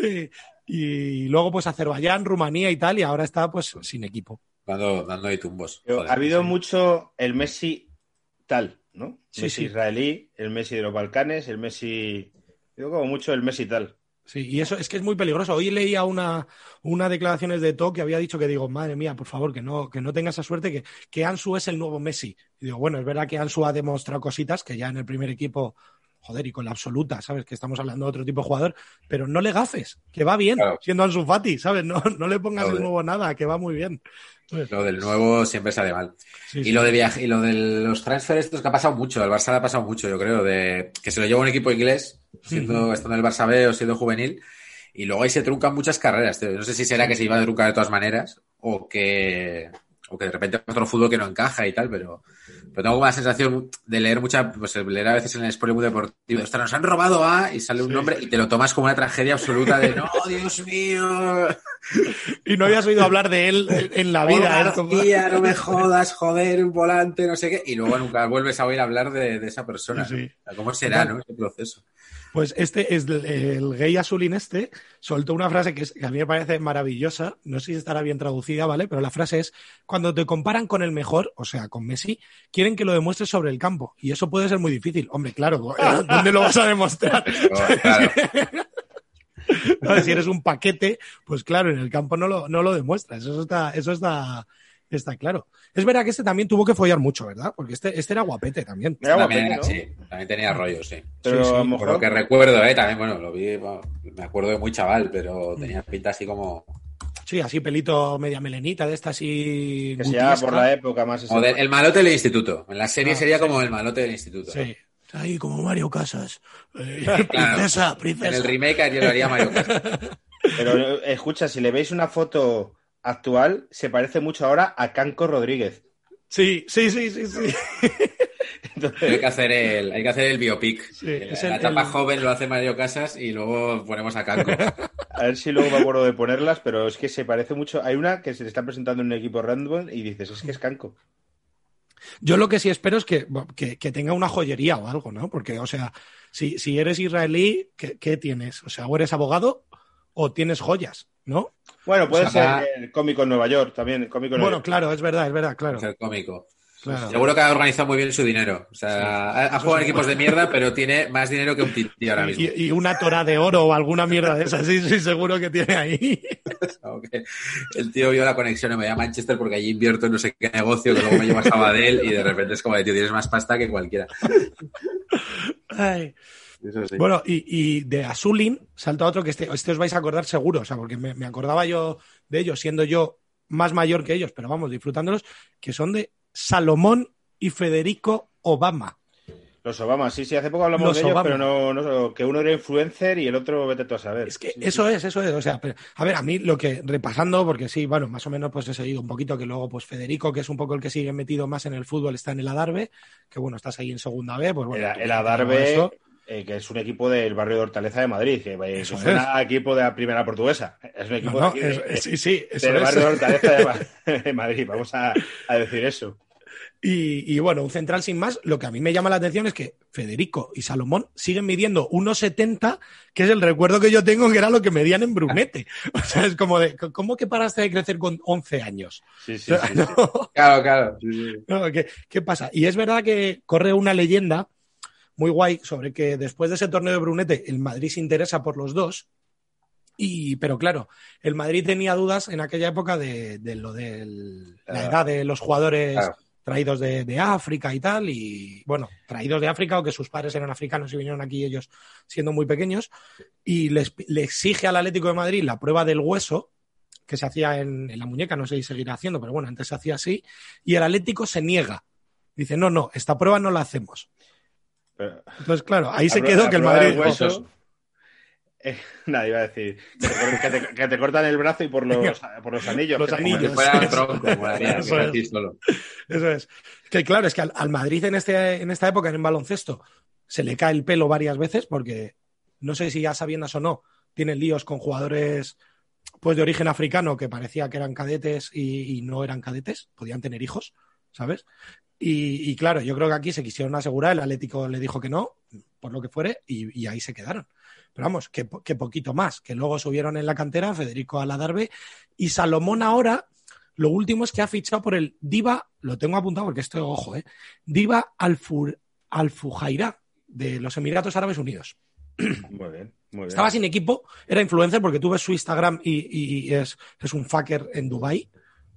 y, y luego pues Azerbaiyán, Rumanía y tal, y ahora está pues sin equipo. Dando, dando ahí tumbos. Joder, ha habido sí. mucho el Messi tal. Sí, Messi sí. israelí, el Messi de los Balcanes, el Messi. Digo como mucho el Messi tal. Sí, y eso es que es muy peligroso. Hoy leía una, una declaraciones de To que había dicho que digo, madre mía, por favor, que no, que no tenga esa suerte, que, que Ansu es el nuevo Messi. Y digo, bueno, es verdad que Ansu ha demostrado cositas que ya en el primer equipo, joder, y con la absoluta, ¿sabes? Que estamos hablando de otro tipo de jugador, pero no le gafes, que va bien, Claro. siendo Ansu Fati, ¿sabes? No, no le pongas el nuevo nada, que va muy bien. Lo del nuevo siempre sale mal. Sí, Y sí. lo de viaje, y lo de los transferes, estos que ha pasado mucho, al Barça le ha pasado mucho, yo creo, de que se lo lleva un equipo inglés, siendo, estando en el Barça B o siendo juvenil, y luego ahí se truncan muchas carreras. tío. No sé si será que se iba a truncar de todas maneras, o que, o que de repente otro fútbol que no encaja y tal, pero, pero tengo la sensación de leer mucha, pues leer a veces en el muy deportivo, ostras, nos han robado a, y sale un nombre, y te lo tomas como una tragedia absoluta de, no, Dios mío, Y no habías oído hablar de él en la vida. ¿eh? Como- no me jodas, joder, un volante, no sé qué. Y luego nunca vuelves a oír hablar de, de esa persona. Sí, sí. ¿no? ¿Cómo será, no? Ese proceso. Pues este es el, el gay azulín este, soltó una frase que, es- que a mí me parece maravillosa, no sé si estará bien traducida, ¿vale? Pero la frase es, cuando te comparan con el mejor, o sea, con Messi, quieren que lo demuestres sobre el campo. Y eso puede ser muy difícil. Hombre, claro, ¿dónde lo vas a demostrar? Claro. No, si eres un paquete, pues claro, en el campo no lo, no lo demuestras. Eso está, eso está, está claro. Es verdad que este también tuvo que follar mucho, ¿verdad? Porque este, este era guapete también. Era También, guapete, era- ¿no? sí, también tenía rollo, sí. Pero Sí, sí, a lo Por lo que recuerdo, ¿eh? También, bueno, lo vi, bueno, me acuerdo de muy chaval, pero tenía pinta así como... Sí, así pelito media melenita de esta así. Que se llama por la época más. como de- el malote del instituto. En la serie Ah, sería sí. como el malote del instituto. Sí. Ahí como Mario Casas. Eh, Claro. princesa, En princesa. el remake yo lo haría Mario Casas. Pero eh, escucha, si le veis una foto actual, se parece mucho ahora a Canco Rodríguez. Sí, sí, sí, sí, sí. Entonces, Hay que hacer el, hay que hacer el biopic. Sí, la etapa el- joven lo hace Mario Casas y luego ponemos a Canco. a ver si luego me acuerdo de ponerlas, pero es que se parece mucho. Hay una que se le está presentando en un equipo random y dices, es que es Canco. Yo lo que sí espero es que, que, que tenga una joyería o algo, ¿no? Porque, o sea, si, si eres israelí, ¿qué, qué tienes? O sea, o eres abogado o tienes joyas, ¿no? Bueno, puede O sea, ser el cómico en Nueva York también. El cómico en Bueno, Nueva claro, es verdad, es verdad, claro. ser cómico. claro. Seguro que ha organizado muy bien su dinero. O sea, ha, ha jugado en equipos de mierda, pero tiene más dinero que un tío ahora mismo. Y, y una tora de oro o alguna mierda de esas, sí, sí, seguro que tiene ahí. El tío vio la conexión y me voy a Manchester porque allí invierto en no sé qué negocio, que luego me lleva a Sabadell y de repente es como de tío, tienes más pasta que cualquiera. Ay. Eso sí. Bueno, y, y de Azulin salta otro que este, este os vais a acordar seguro, o sea, porque me, me acordaba yo de ellos, siendo yo más mayor que ellos, pero vamos, disfrutándolos, que son de Salomón y Federico Obama. Los Obama, sí, sí, hace poco hablamos Los de ellos, Obama. pero no, no, que uno era influencer y el otro vete tú a saber. Es que Sí, eso sí. es, eso es. O sea, pero, a ver, a mí lo que, repasando, porque sí, bueno, más o menos pues he seguido un poquito, que luego pues Federico, que es un poco el que sigue metido más en el fútbol, está en el Adarve, que bueno, estás ahí en segunda B, pues bueno. el, Adarve. Eh, que es un equipo del barrio de Hortaleza de Madrid, que, eh, suena a equipo de la primera portuguesa. Es un equipo no, de aquí, es- sí, sí, eso del es. barrio de Hortaleza de, Ma- de Madrid, vamos a, a decir eso. Y, y, bueno, un central sin más, lo que a mí me llama la atención es que Federico y Salomón siguen midiendo 1,70, que es el recuerdo que yo tengo que era lo que medían en Brunete. O sea, es como de, ¿cómo que paraste de crecer con 11 años? Sí, sí, O sea, sí, Claro, claro. Sí, sí. no, ¿qué, qué pasa? Y es verdad que corre una leyenda muy guay sobre que después de ese torneo de Brunete, el Madrid se interesa por los dos. Y, pero claro, el Madrid tenía dudas en aquella época de, de lo de la Ah. edad de los jugadores Claro. traídos de, de África y tal, y bueno, traídos de África o que sus padres eran africanos y vinieron aquí ellos siendo muy pequeños, y les, le exige al Atlético de Madrid la prueba del hueso, que se hacía en, en la muñeca, no sé si seguirá haciendo, pero bueno, antes se hacía así, y el Atlético se niega. Dice, no, no, esta prueba no la hacemos. Pero- Entonces, claro, ahí se quedó que el Madrid... hueso, eh, nada, iba a decir que te, que cortan el brazo y por los, por los anillos. Los anillos. Eso. es. Eso. Que claro, es que al, al Madrid en, este, en esta época, en el baloncesto, se le cae el pelo varias veces porque no sé si ya sabiendas o no, tienen líos con jugadores pues de origen africano que parecía que eran cadetes y, y no eran cadetes, podían tener hijos, ¿sabes? Y, y claro, yo creo que aquí se quisieron asegurar, el Atlético le dijo que no, por lo que fuere, y, y ahí se quedaron. Pero vamos, que, po- que poquito más, que luego subieron en la cantera Federico Aladarbe y Salomón ahora, lo último es que ha fichado por el Diva, lo tengo apuntado porque esto, ojo, ¿eh? Diva Alfur, Alfujairá de los Emiratos Árabes Unidos. Muy bien, muy bien. Estaba sin equipo, era influencer porque tú ves su Instagram y, y- y es, es un fucker en Dubai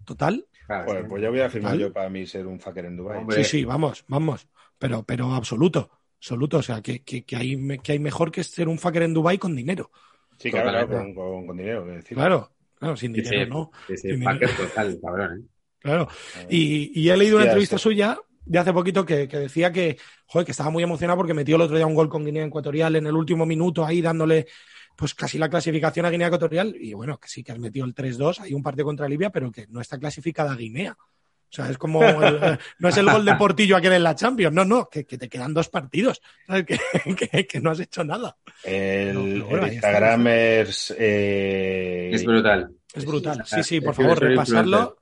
total. Claro, Joder, sí. pues ya voy a firmar ¿Vale? yo para mí ser un fucker en Dubai. Hombre. Sí, sí, vamos, vamos. Pero, pero absoluto, absoluto. O sea, que, que, que hay, que hay mejor que ser un fucker en Dubai con dinero. Sí, claro, con, con- con dinero. decir. Claro, claro, sin dinero sí. no. Sí, sí, Sí, fucker total, cabrón, ¿eh? Claro. Y, y he leído una Sí, entrevista suya de hace poquito que, que decía que, joder, que estaba muy emocionado porque metió el otro día un gol con Guinea Ecuatorial en el último minuto ahí dándole pues casi la clasificación a Guinea Ecuatorial y bueno, que sí que has metido el 3-2, hay un partido contra Libia, pero que no está clasificada Guinea. O sea, es como, el- no es el gol de Portillo aquel en la Champions, no, no, que, que te quedan dos partidos, ¿sabes? Que, que- que no has hecho nada. El, No, pero bueno, el ahí está. Instagram es. eh, Es brutal. Es brutal. Sí, sí, por favor, repasarlo.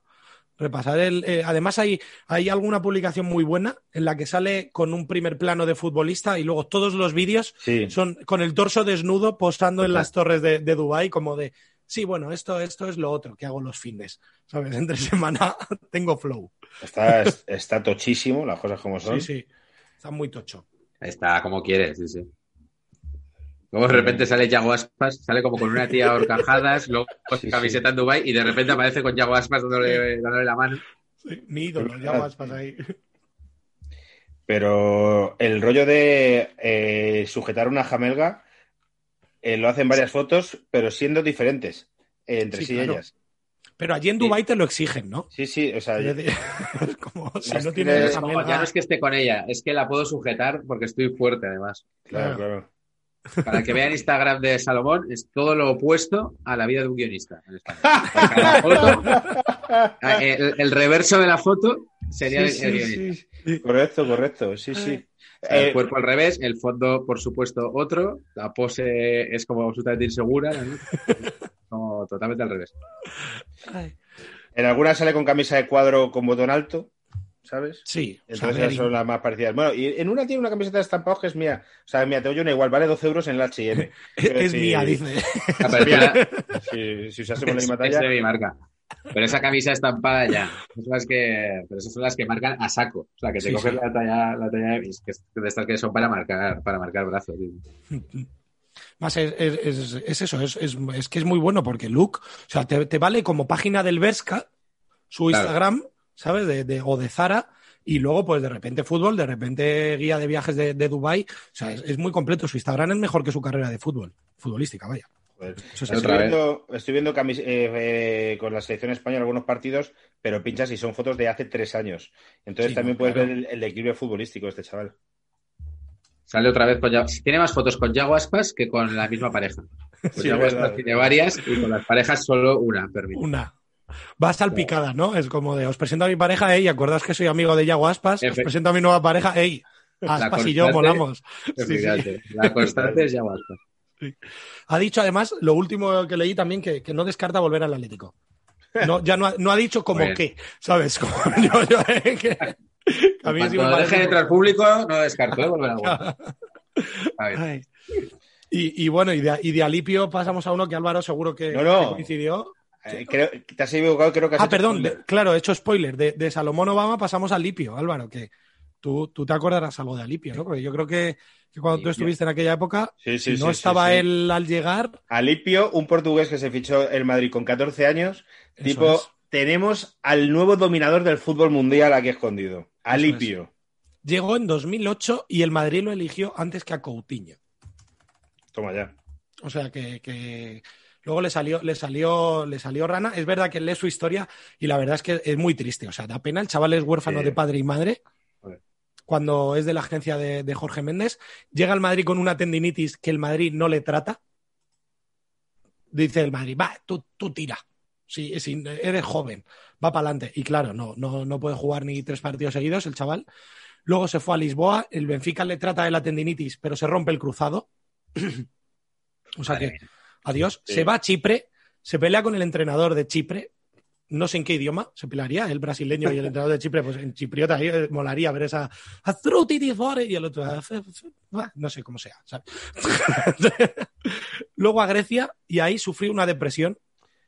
Repasar el. eh, además, hay, hay alguna publicación muy buena en la que sale con un primer plano de futbolista y luego todos los vídeos Sí. son con el torso desnudo posando en las torres de, de Dubái, como de. Sí, bueno, esto, esto es lo otro que hago los fines. ¿Sabes? Entre semana tengo flow. Está, está tochísimo, las cosas como son. Sí, sí. Está muy tocho. Está como quieres, sí, sí. Luego de repente sale Yago Aspas, sale como con una tía a horcajadas, luego con Sí, camiseta en Dubai y de repente aparece con Yago Aspas dándole, dándole la mano. Sí, mi ídolo, ya vas para ahí. Pero el rollo de eh, sujetar una jamelga eh, lo hacen varias fotos, pero siendo diferentes eh, entre sí, Sí, claro. ellas. Pero allí en Dubái te lo exigen, ¿no? Sí, sí, o sea, es como si no tienes- ya no es que esté con ella, es que la puedo sujetar porque estoy fuerte además. claro, claro. Para que vean Instagram de Salomón, es todo lo opuesto a la vida de un guionista. en la foto- el, el reverso de la foto sería Sí, el, el sí, guionista. sí. Correcto, correcto, sí, sí. El Eh, cuerpo al revés, el fondo, por supuesto, otro. La pose es como absolutamente insegura. ¿no? Como totalmente al revés. En algunas sale con camisa de cuadro con botón alto, ¿sabes? Sí, Entonces esas son las más parecidas. Bueno, y en una tiene una camiseta de estampados que es mía. O sea, mía, te oye una igual, vale 12 euros en el H&M. Es mía, dice. Mira, Si, si usásemos la es, misma es talla. de mi marca. Pero esa camisa estampada ya. Esas son las que, pero esas son las que marcan a saco. O sea, que Sí, coges sí. la talla, la talla de, que es de estas que son para marcar, para marcar brazos. Más es, es- es- es eso, es, es- es que es muy bueno porque Luke, o sea, te, te vale como página del Berska, su Claro. ¿Sabes? De, de- o de Zara, y luego, pues de repente fútbol, de repente guía de viajes de, de Dubai. O sea, es, es muy completo. Su Instagram es mejor que su carrera de fútbol, futbolística, vaya. Joder. Eso es Estoy viendo, estoy viendo camis- eh, eh, con la selección española algunos partidos, pero pinchas y son fotos de hace tres años. Entonces Sí, también no, puedes claro. ver el, el equilibrio futbolístico de este chaval. Sale otra vez con. Tiene más fotos con Yago Aspas que con la misma pareja. Con Sí, Yago. Aspas tiene varias y con las parejas solo una, permite. Una. Va salpicada, ¿no? Es como de, os presento a mi pareja, ey, acordaos que soy amigo de Yago Aspas, os presento a mi nueva pareja, ey, Aspas y yo molamos. Sí, La constante es Yago Aspas. Ha dicho además, lo último que leí también, que, que no descarta volver al Atlético. No, ya no ha, no ha dicho como Bueno. qué, ¿sabes? Como yo- yo- eh, que- a mí sí me Cuando parece deje de entrar público, no descarto, ¿eh? Volver a Huelva. A ver. Ay. Y, y bueno, y de, y de Alipio pasamos a uno que Álvaro seguro que, No, no. que coincidió. Eh, creo, te has equivocado, creo que has Ah, hecho perdón, spoiler. de- claro, he hecho spoiler. De, de Salomón Obama pasamos a Alipio, Álvaro, que tú, tú te acordarás algo de Alipio, ¿no? Porque yo creo que, que cuando tú estuviste en aquella época, Sí, sí, si no sí, estaba él al llegar, Alipio, un portugués que se fichó el Madrid con 14 años. Eso tipo, es. tenemos al nuevo dominador del fútbol mundial aquí escondido. Alipio. llegó en 2008 y el Madrid lo eligió antes que a Coutinho. Toma ya. O sea que, que luego le salió, le salió, le salió rana. Es verdad que lee su historia y la verdad es que es muy triste. O sea, da pena. El chaval es huérfano Sí. de padre y madre. Cuando es de la agencia de, de Jorge Méndez, llega al Madrid con una tendinitis que el Madrid no le trata. Dice el Madrid, va, tú, tú tira. Si, eres joven, va para adelante. Y claro, no, no, no puede jugar ni tres partidos seguidos el chaval. Luego se fue a Lisboa, el Benfica le trata de la tendinitis, pero se rompe el cruzado. o sea que. Adiós. Sí. Se va a Chipre, se pelea con el entrenador de Chipre. No sé en qué idioma se pelearía, el brasileño y el entrenador de Chipre, pues en chipriota ahí eh, molaría ver esa y el otro no sé cómo sea. ¿sabes? luego a Grecia y ahí sufrió una depresión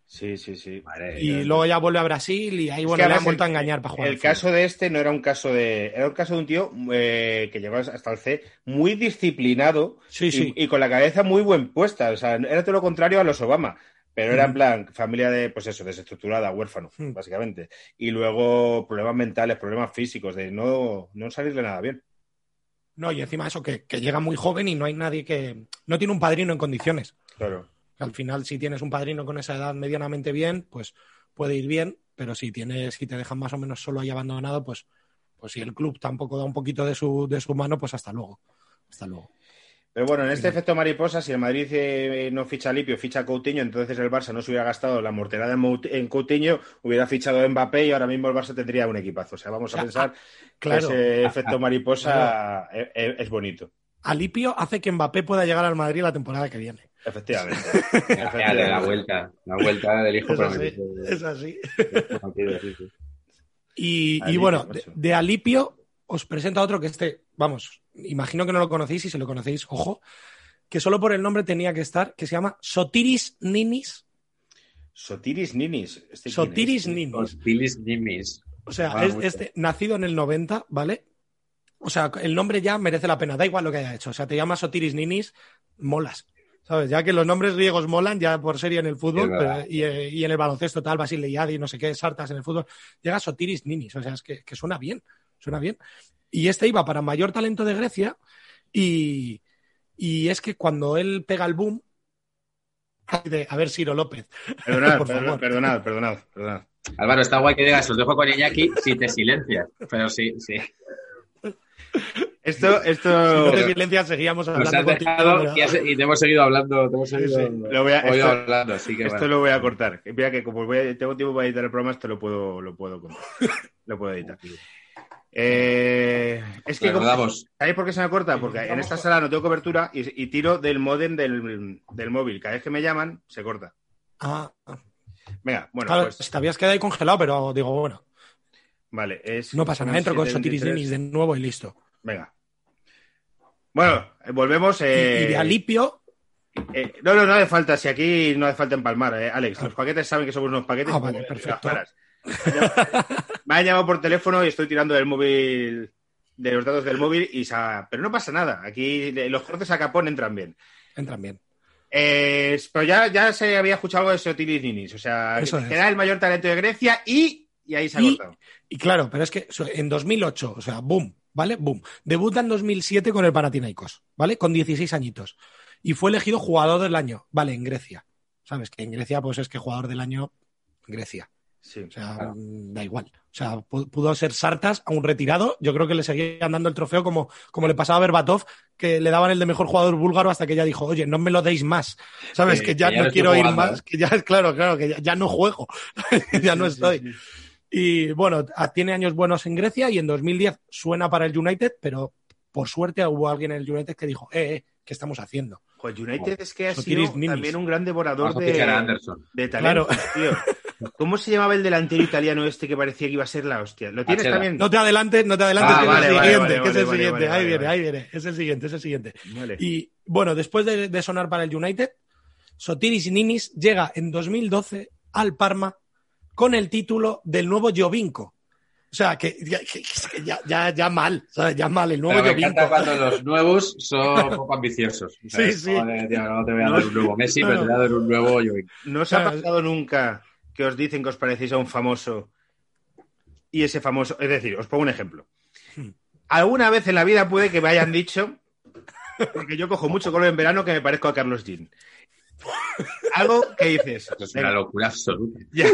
Sí, sí, sí. Y luego ya vuelve a Brasil y ahí Es bueno, que le han además vuelto a engañar para jugar. El caso de este no era un caso de. Era un caso de un tío eh, que llegó hasta el C muy disciplinado Sí, y, sí. y con la cabeza muy buen puesta. O sea, era todo lo contrario a los Obama. Pero era en plan, familia de, pues eso, desestructurada, huérfano, Mm. básicamente. Y luego problemas mentales, problemas físicos, de no, no salirle nada bien. No, y encima eso, que, que llega muy joven y no hay nadie que. No tiene un padrino en condiciones. Claro. Al final, si tienes un padrino con esa edad medianamente bien, pues puede ir bien, pero si tienes, si te dejan más o menos solo ahí abandonado, pues, pues si el club tampoco da un poquito de su, de su mano, pues hasta luego. Hasta luego. Pero bueno, en este efecto mariposa, si el Madrid eh, no ficha a Lipio, ficha a Coutinho, entonces el Barça no se hubiera gastado la morterada en Coutinho, hubiera fichado a Mbappé y ahora mismo el Barça tendría un equipazo. O sea, vamos a sea, pensar Claro. que ese efecto mariposa eh, eh, es bonito. Alipio hace que Mbappé pueda llegar al Madrid la temporada que viene. Efectivamente. La vuelta, la vuelta del hijo Es así. prometido. Es así. Y, bueno, de, de Alipio os presento a otro que este, vamos, imagino que no lo conocéis y si lo conocéis, ojo, que solo por el nombre tenía que estar, que se llama Sotiris Ninis. Sotiris Ninis. ¿Este Sotiris es? Ninis. Hostilis Nimis. O sea, Ah, es este, nacido en el 90, ¿vale? O sea, el nombre ya merece la pena, da igual lo que haya hecho. O sea, te llamas Sotiris Ninis, molas. ¿Sabes? Ya que los nombres griegos molan, ya por serie en el fútbol pero- y, eh, y en el baloncesto, tal, Basile no sé qué, Sartas en el fútbol, llega Sotiris Ninis. O sea, es que, que suena bien, suena bien. Y este iba para mayor talento de Grecia y, y es que cuando él pega el boom, de, a ver, Ciro López, Perdonad, Por perdonad, favor. perdonad, perdonad, perdonad. Álvaro, está guay que digas, os dejo con Iñaki si te silencias. Pero sí, sí. Esto, si esto no te silencias, seguíamos Nos hablando has dejado y, has- y te hemos seguido hablando. Te hemos Sí, seguido sí. Lo voy a- esto- hablando, así que Esto bueno. lo voy a cortar. Mira que como voy a- tengo tiempo para editar el programa, esto lo puedo, lo puedo contar. lo puedo editar. Eh, es que, como- Recordamos. ¿sabéis por qué se me corta? Porque en esta sala no tengo cobertura y, y tiro del modem del, del móvil. Cada vez que me llaman, se corta. Ah, ah. Venga, bueno, claro, pues te habías quedado ahí congelado, pero digo, bueno, vale. Es, no pasa nada, entro con Sotiris 723. Ninis de nuevo y listo. Venga. Bueno, eh, volvemos. Y- eh, y de Alipio, eh, no, no, no hace falta. Si aquí no hace falta empalmar, eh, Alex. Los paquetes saben que somos unos paquetes. Ah, y vale, como- perfecto. Me han llamado por teléfono y estoy tirando del móvil, de los datos del móvil, y sa- pero no pasa nada. Aquí eh, los cortes a capón entran bien. entran bien. Eh, pero ya, ya se había escuchado algo de Sotiris Ninis. O sea, Eso que es. era el mayor talento de Grecia y, y ahí se ha Y- cortado. Y claro, pero es que en 2008, o sea, boom, ¿vale? Boom. Debuta en 2007 con el Panathinaikos, ¿vale? Con 16 añitos. Y fue elegido jugador del año, ¿vale? En Grecia. ¿Sabes? Que en Grecia, pues es que jugador del año, Grecia. Sí. O sea, Claro. mm, da igual. O sea, pu- pudo ser Sartas a un retirado. Yo creo que le seguían dando el trofeo como, como le pasaba a Berbatov, que le daban el de mejor jugador búlgaro hasta que ya dijo, oye, no me lo deis más. ¿Sabes? Que- que ya que ya no quiero ir más. ¿eh? Que ya, claro, claro, que ya, ya no juego. ya no sí, estoy. sí. Y bueno, tiene años buenos en Grecia y en 2010 suena para el United, pero por suerte hubo alguien en el United que dijo, eh, eh, ¿qué estamos haciendo? Pues United es que ha sido también un gran devorador de, de talentos, Claro. tío. ¿Cómo se llamaba el delantero italiano este que parecía que iba a ser la hostia? ¿Lo tienes también? No te adelantes, no te adelantes, Ah, que vale, es el vale, siguiente, vale, que es el vale, siguiente. vale, ahí vale, viene, vale. ahí viene, es el siguiente, es el siguiente. Vale. Y bueno, después de, de sonar para el United, Sotiris Ninis llega en 2012 al Parma con el título del nuevo Jovinko. O sea, que, ya, que- que ya, ya, ya mal, ¿sabes? Ya mal, el nuevo Pero me encanta Jovinko. cuando los nuevos son poco ambiciosos. ¿sabes? Sí, sí. Joder, tío, no te voy a dar un nuevo Messi, no, pero te voy a dar un nuevo Jovic. ¿No os ha pasado nunca que os dicen que os parecéis a un famoso y ese famoso... Es decir, os pongo un ejemplo. Hmm. Alguna vez en la vida puede que me hayan dicho, porque yo cojo mucho color en verano, que me parezco a Carlos Jean. Algo que dices... Eso es venga, una locura absoluta. Ya,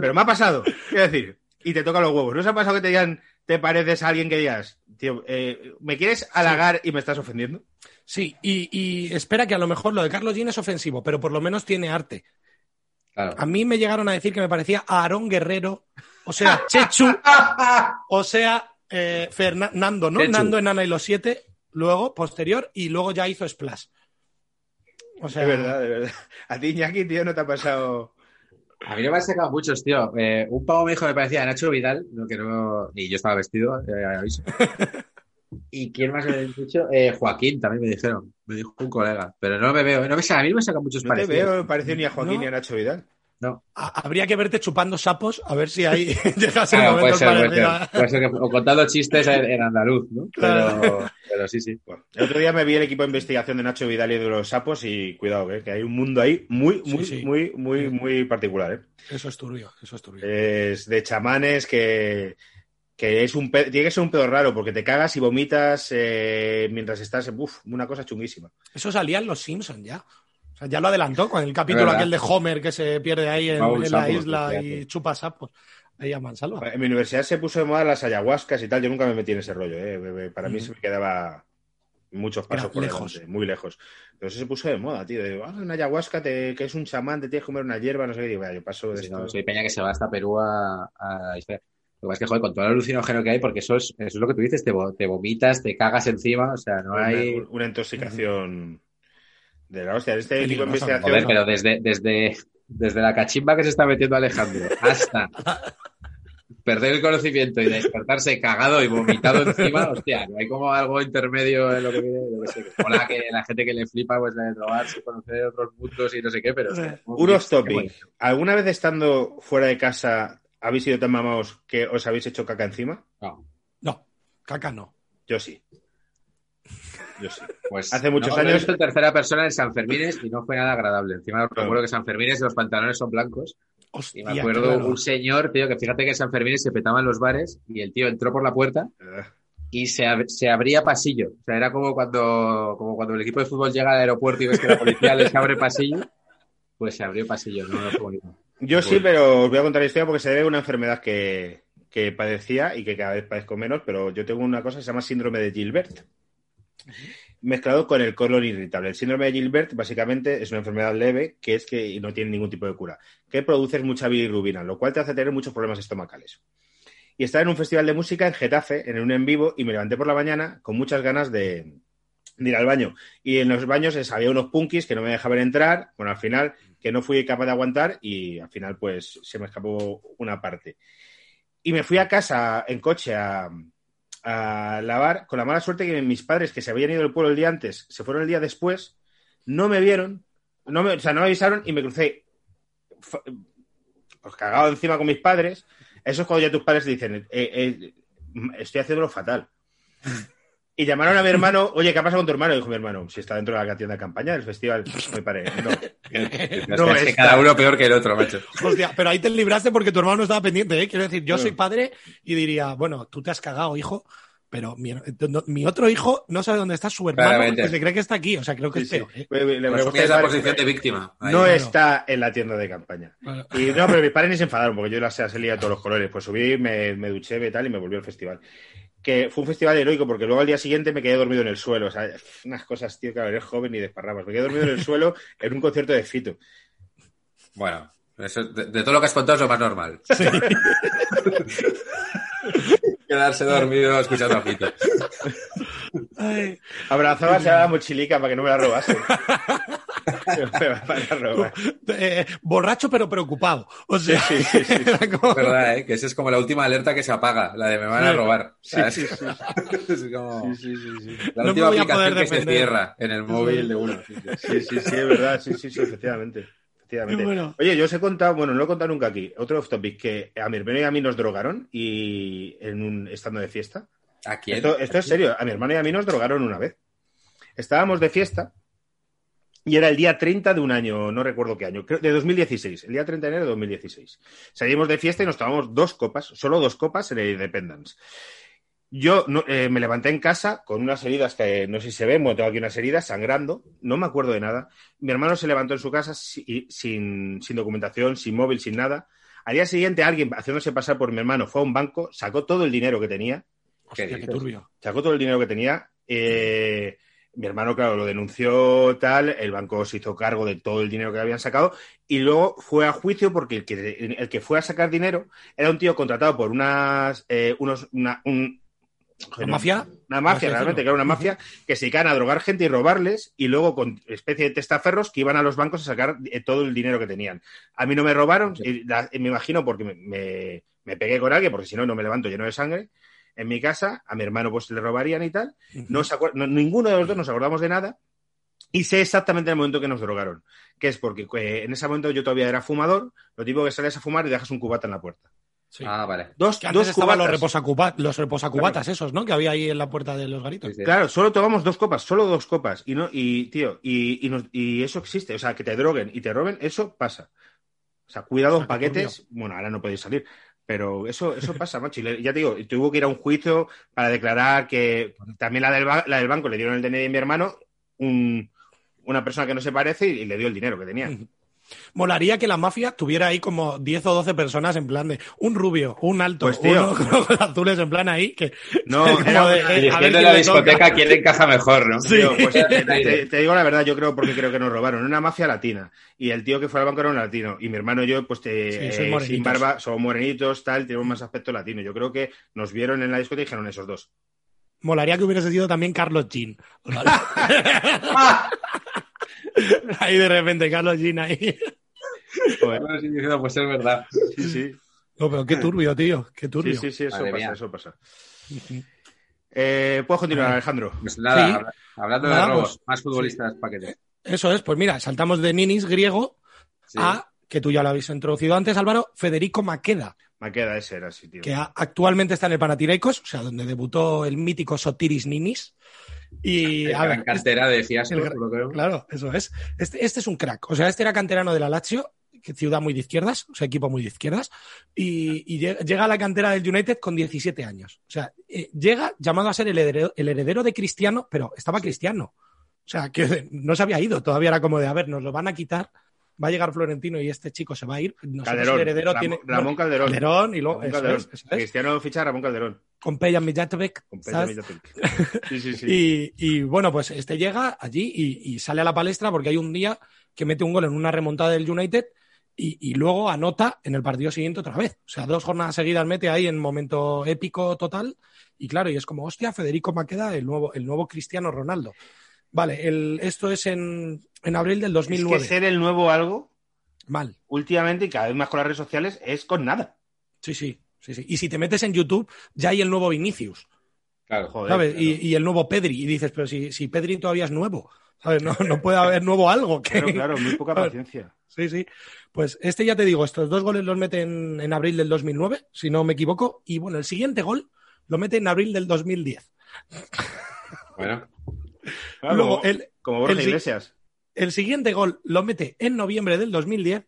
pero me ha pasado. Quiero decir, y te toca los huevos. ¿No os ha pasado que te digan, te pareces a alguien que digas, tío, eh, ¿me quieres halagar y me estás ofendiendo? Sí, y, y espera que a lo mejor lo de Carlos Jean es ofensivo, pero por lo menos tiene arte. Claro. A mí me llegaron a decir que me parecía a Aarón Guerrero, o sea, Chechu, o sea, eh, Fernando, ¿no? Chechu. Nando en Ana y los siete, luego, posterior, y luego ya hizo Splash. O sea, de verdad, de verdad. A ti, Iñaki, tío, no te ha pasado... A mí no me han sacado muchos, tío. Eh, un pavo me dijo que me parecía Nacho Vidal, no, que no, ni yo estaba vestido, eh, aviso. ¿Y quién más me ha dicho? Eh, Joaquín también me dijeron, me dijo un colega. Pero no me veo, no me saca, a mí no me sacan muchos No te parecidos. veo parecido ni a Joaquín No. ni a Nacho Vidal. Habría que verte chupando sapos, a ver si ahí llegas el Claro, puede momento ser, puede parecido ser. a- Puede ser que, o contando chistes en, en andaluz, ¿no? Claro. Pero, pero sí, sí. Bueno, el otro día me vi el equipo de investigación de Nacho Vidal y de los sapos y cuidado, eh, que hay un mundo ahí muy, Sí, muy, sí. muy, muy, muy particular. ¿eh? Eso es turbio, eso es turbio. Es de chamanes que, que es un pe- tiene que ser un pedo raro porque te cagas y vomitas eh, mientras estás. Uf, una cosa chunguísima. Eso salía en Los Simpsons ya. O sea, ya lo adelantó con el capítulo aquel de Homer que se pierde ahí en, la isla y chupa sapos. Ahí a Mansalva. En mi universidad se puso de moda las ayahuascas y tal. Yo nunca me metí en ese rollo. ¿eh? Para mí Mm. se me quedaba muchos pasos Era por lejos. delante, muy lejos. Pero eso se puso de moda, tío. De, ah, una ayahuasca te- que es un chamán, te tienes que comer una hierba, no sé qué. Digo, "Vaya, yo paso de Sí, esto. no, soy Peña que se va hasta Perú a, a. Lo que pasa es que, joder, con todo el alucinógeno que hay, porque eso es, eso es lo que tú dices, te, te vomitas, te cagas encima, o sea, no una, hay... una intoxicación de la hostia. Este equipo de investigación. Joder, pero desde, desde, desde la cachimba que se está metiendo Alejandro hasta perder el conocimiento y despertarse cagado y vomitado encima, hostia, no hay como algo intermedio en lo que viene, yo sé. Hola, que la gente que le flipa, pues la de drogarse, conocer otros mundos y no sé qué, pero... Unos topping. ¿Alguna vez estando fuera de casa habéis sido tan mamados que os habéis hecho caca encima? No. No, caca no. Yo sí. Yo sí. Pues Hace muchos no, lo he años- visto tercera persona en San Fermines y no fue nada agradable. Encima recuerdo que San Fermines los pantalones son blancos. Hostia, Y me acuerdo claro. un señor, tío, que fíjate que en San Fermines se petaban los bares y el tío entró por la puerta Eh, y se, ab- se abría pasillo. O sea, era como cuando, como cuando el equipo de fútbol llega al aeropuerto y ves que la policía les abre pasillo. Pues se abrió pasillo, no, no fue bonito. Yo sí, pero os voy a contar la historia porque se debe a una enfermedad que, que padecía y que cada vez padezco menos, pero yo tengo una cosa que se llama síndrome de Gilbert, mezclado con el colon irritable. El síndrome de Gilbert básicamente es una enfermedad leve que es que no tiene ningún tipo de cura, que produce mucha bilirrubina, lo cual te hace tener muchos problemas estomacales. Y estaba en un festival de música en Getafe, en un en vivo, y me levanté por la mañana con muchas ganas de, de ir al baño. Y en los baños es- había unos punkis que no me dejaban entrar. Bueno, al final, que no fui capaz de aguantar y al final, pues se me escapó una parte. Y me fui a casa en coche a, a lavar, con la mala suerte que mis padres, que se habían ido del pueblo el día antes, se fueron el día después, no me vieron, no me, o sea, no me avisaron y me crucé pues cagado encima con mis padres. Eso es cuando ya tus padres te dicen, eh, eh, estoy haciéndolo fatal. Y llamaron a mi hermano, oye, ¿qué ha pasado con tu hermano? Y dijo mi hermano, si está dentro de la tienda de campaña del festival. Mi padre, no. No, es que está. cada uno peor que el otro, macho. Hostia, pero ahí te libraste porque tu hermano no estaba pendiente, ¿eh? Quiero decir, yo soy padre y diría, bueno, tú te has cagado, hijo, pero mi, no- mi otro hijo no sabe dónde está su hermano Claramente. porque se cree que está aquí. O sea, creo que Sí, es sí. peor, ¿eh? Le- le Pues padre, posición de víctima. Ahí. No está en la tienda de campaña. Bueno. Y no, pero mis padres ni se enfadaron porque yo las salía de todos los colores. Pues subí, me, me duché y tal y me volví al festival. Que fue un festival heroico porque luego al día siguiente me quedé dormido en el suelo. O sea, unas cosas, tío, que eres joven y desparramas. Me quedé dormido en el suelo en un concierto de Fito. Bueno, eso, de, de todo lo que has contado es lo más normal. Quedarse dormido escuchando a Fito. Abrazabas a la mochilica para que no me la robasen. me van a robar. eh, borracho pero preocupado. O sea, Sí, sí, sí, sí. era como- Es verdad, ¿eh? que esa es como la última alerta que se apaga, la de me van a robar. Sí, ¿sabes? sí, sí. Es como Sí, sí, sí, sí. la última poder aplicación que se cierra en el móvil de uno. sí, sí. Sí, es verdad. Sí, sí, sí, efectivamente. bueno. Oye, yo os he contado, bueno, no lo he contado nunca aquí, otro off topic, que a mi hermano y a mí nos drogaron y en un estando de fiesta. ¿A quién? Esto, esto es serio, a mi hermano y a mí nos drogaron una vez. Estábamos de fiesta y era el día 30 de un año, no recuerdo qué año, creo, de 2016, el día 30 de enero de 2016. Salimos de fiesta y nos tomamos dos copas, solo dos copas en el Independence. Yo no- eh, me levanté en casa con unas heridas que no sé si se ven, bueno, tengo aquí unas heridas sangrando, no me acuerdo de nada. Mi hermano se levantó en su casa si- sin, sin documentación, sin móvil, sin nada. Al día siguiente alguien haciéndose pasar por mi hermano fue a un banco, sacó todo el dinero que tenía, Hostia, qué turbio. sacó todo el dinero que tenía. eh, mi hermano, claro, lo denunció tal, el banco se hizo cargo de todo el dinero que habían sacado y luego fue a juicio porque el que, el que fue a sacar dinero era un tío contratado por unas, eh, unos, una, un- ¿La mafia? Una mafia, realmente, que era una mafia que se dedicaban a drogar gente y robarles y luego con especie de testaferros que iban a los bancos a sacar eh, todo el dinero que tenían. A mí no me robaron, y la- me imagino porque me, me- me pegué con alguien, porque si no, no me levanto lleno de sangre. En mi casa, a mi hermano pues le robarían y tal. No se acuer- no- ninguno de los dos nos acordamos de nada. Y sé exactamente el momento que nos drogaron. Que es porque eh, en ese momento yo todavía era fumador. Lo típico que sales a fumar y dejas un cubata en la puerta. Sí. Ah, vale. Dos, Que antes dos estaban los, cubatas. reposacuba- los reposacubatas esos, ¿no? Que había ahí en la puerta de los garitos. Sí, sí. Claro, solo tomamos dos copas, solo dos copas. Y no, y tío, y, y, nos- y eso existe. O sea, que te droguen y te roben, eso pasa. O sea, cuidado, O sea, paquetes. Bueno, ahora no podéis salir. Pero eso, eso pasa, macho. Y ya te digo, tuvo que ir a un juicio para declarar que también la del, la del banco le dieron el DNI de mi hermano, un- una persona que no se parece y le dio el dinero que tenía. Molaría que la mafia tuviera ahí como 10 o 12 personas en plan de un rubio, un alto, Pues, tío. uno con azules en plan ahí que No, como era de, eh, a ver quién la le discoteca quién encaja mejor, ¿no? Sí. Tío, pues, te, digo la verdad, yo creo porque creo que nos robaron. Una mafia latina. Y el tío que fue al banco era un latino. Y mi hermano y yo, pues te- Sí, eh, sin barba, somos morenitos, tal, tenemos más aspecto latino. Yo creo que nos vieron en la discoteca y dijeron esos dos. Molaría que hubiese sido también Carlos Jean. ahí de repente, Carlos Jean ahí. Bueno, sí, diciendo, pues es verdad. Sí, sí. No, pero qué turbio, tío. Qué turbio. Sí, sí, sí, eso Madre pasa, mía. eso pasa. Eh, Puedes continuar, Vale. Alejandro. Pues nada, Sí. habla- hablando de Nada, robos, pues, más futbolistas paquetes. Eso es, pues mira, saltamos de Ninis griego Sí. a, que tú ya lo habéis introducido antes, Álvaro, Federico Maqueda, Me queda ese, era así, tío. que a- actualmente está en el Panathinaikos, o sea, donde debutó el mítico Sotiris Ninis. Y, El a gran ver, de Fiasco, lo que veo. Claro, eso es. Este, este es un crack. O sea, este era canterano de la Lazio, que ciudad muy de izquierdas, o sea, equipo muy de izquierdas, y, llega a la cantera del United con 17 años. O sea, eh, llega llamado a ser el heredero, el heredero de Cristiano, pero estaba Cristiano. O sea, que no se había ido, todavía era como de, a ver, nos lo van a quitar, va a llegar Florentino y este chico se va a ir. Calderón. el heredero Ramón, tiene... Ramón Calderón. Calderón y luego, Ramón eso Calderón. es, eso es. Cristiano ficha a Ramón Calderón. con Pejan Mijatovic, Con Millatovic. Sí, sí, sí. Y, y, bueno, pues este llega allí y, y sale a la palestra porque hay un día que mete un gol en una remontada del United y, y luego anota en el partido siguiente otra vez. O sea, dos jornadas seguidas mete ahí en momento épico total. Y claro, y es como, hostia, Federico Maqueda, el nuevo, el nuevo Cristiano Ronaldo. Vale, el, esto es en, en abril del Es 2009. que ser el nuevo algo, Mal. últimamente y cada vez más con las redes sociales, es con nada. Sí, sí, sí, sí. Y si te metes en YouTube, ya hay el nuevo Vinicius. Claro. Joder. ¿sabes? claro. Y, y el nuevo Pedri. Y dices, pero si, si Pedri todavía es nuevo, ¿sabes? No, no puede haber nuevo algo. Que... Claro, claro, muy poca paciencia. Sí, sí. Pues este ya te digo, estos dos goles los mete en, en abril del 2009, si no me equivoco. Y bueno, el siguiente gol lo mete en abril del 2010. Bueno, Claro, Luego, como, el, como Borja el Iglesias. el siguiente gol lo mete en noviembre del 2010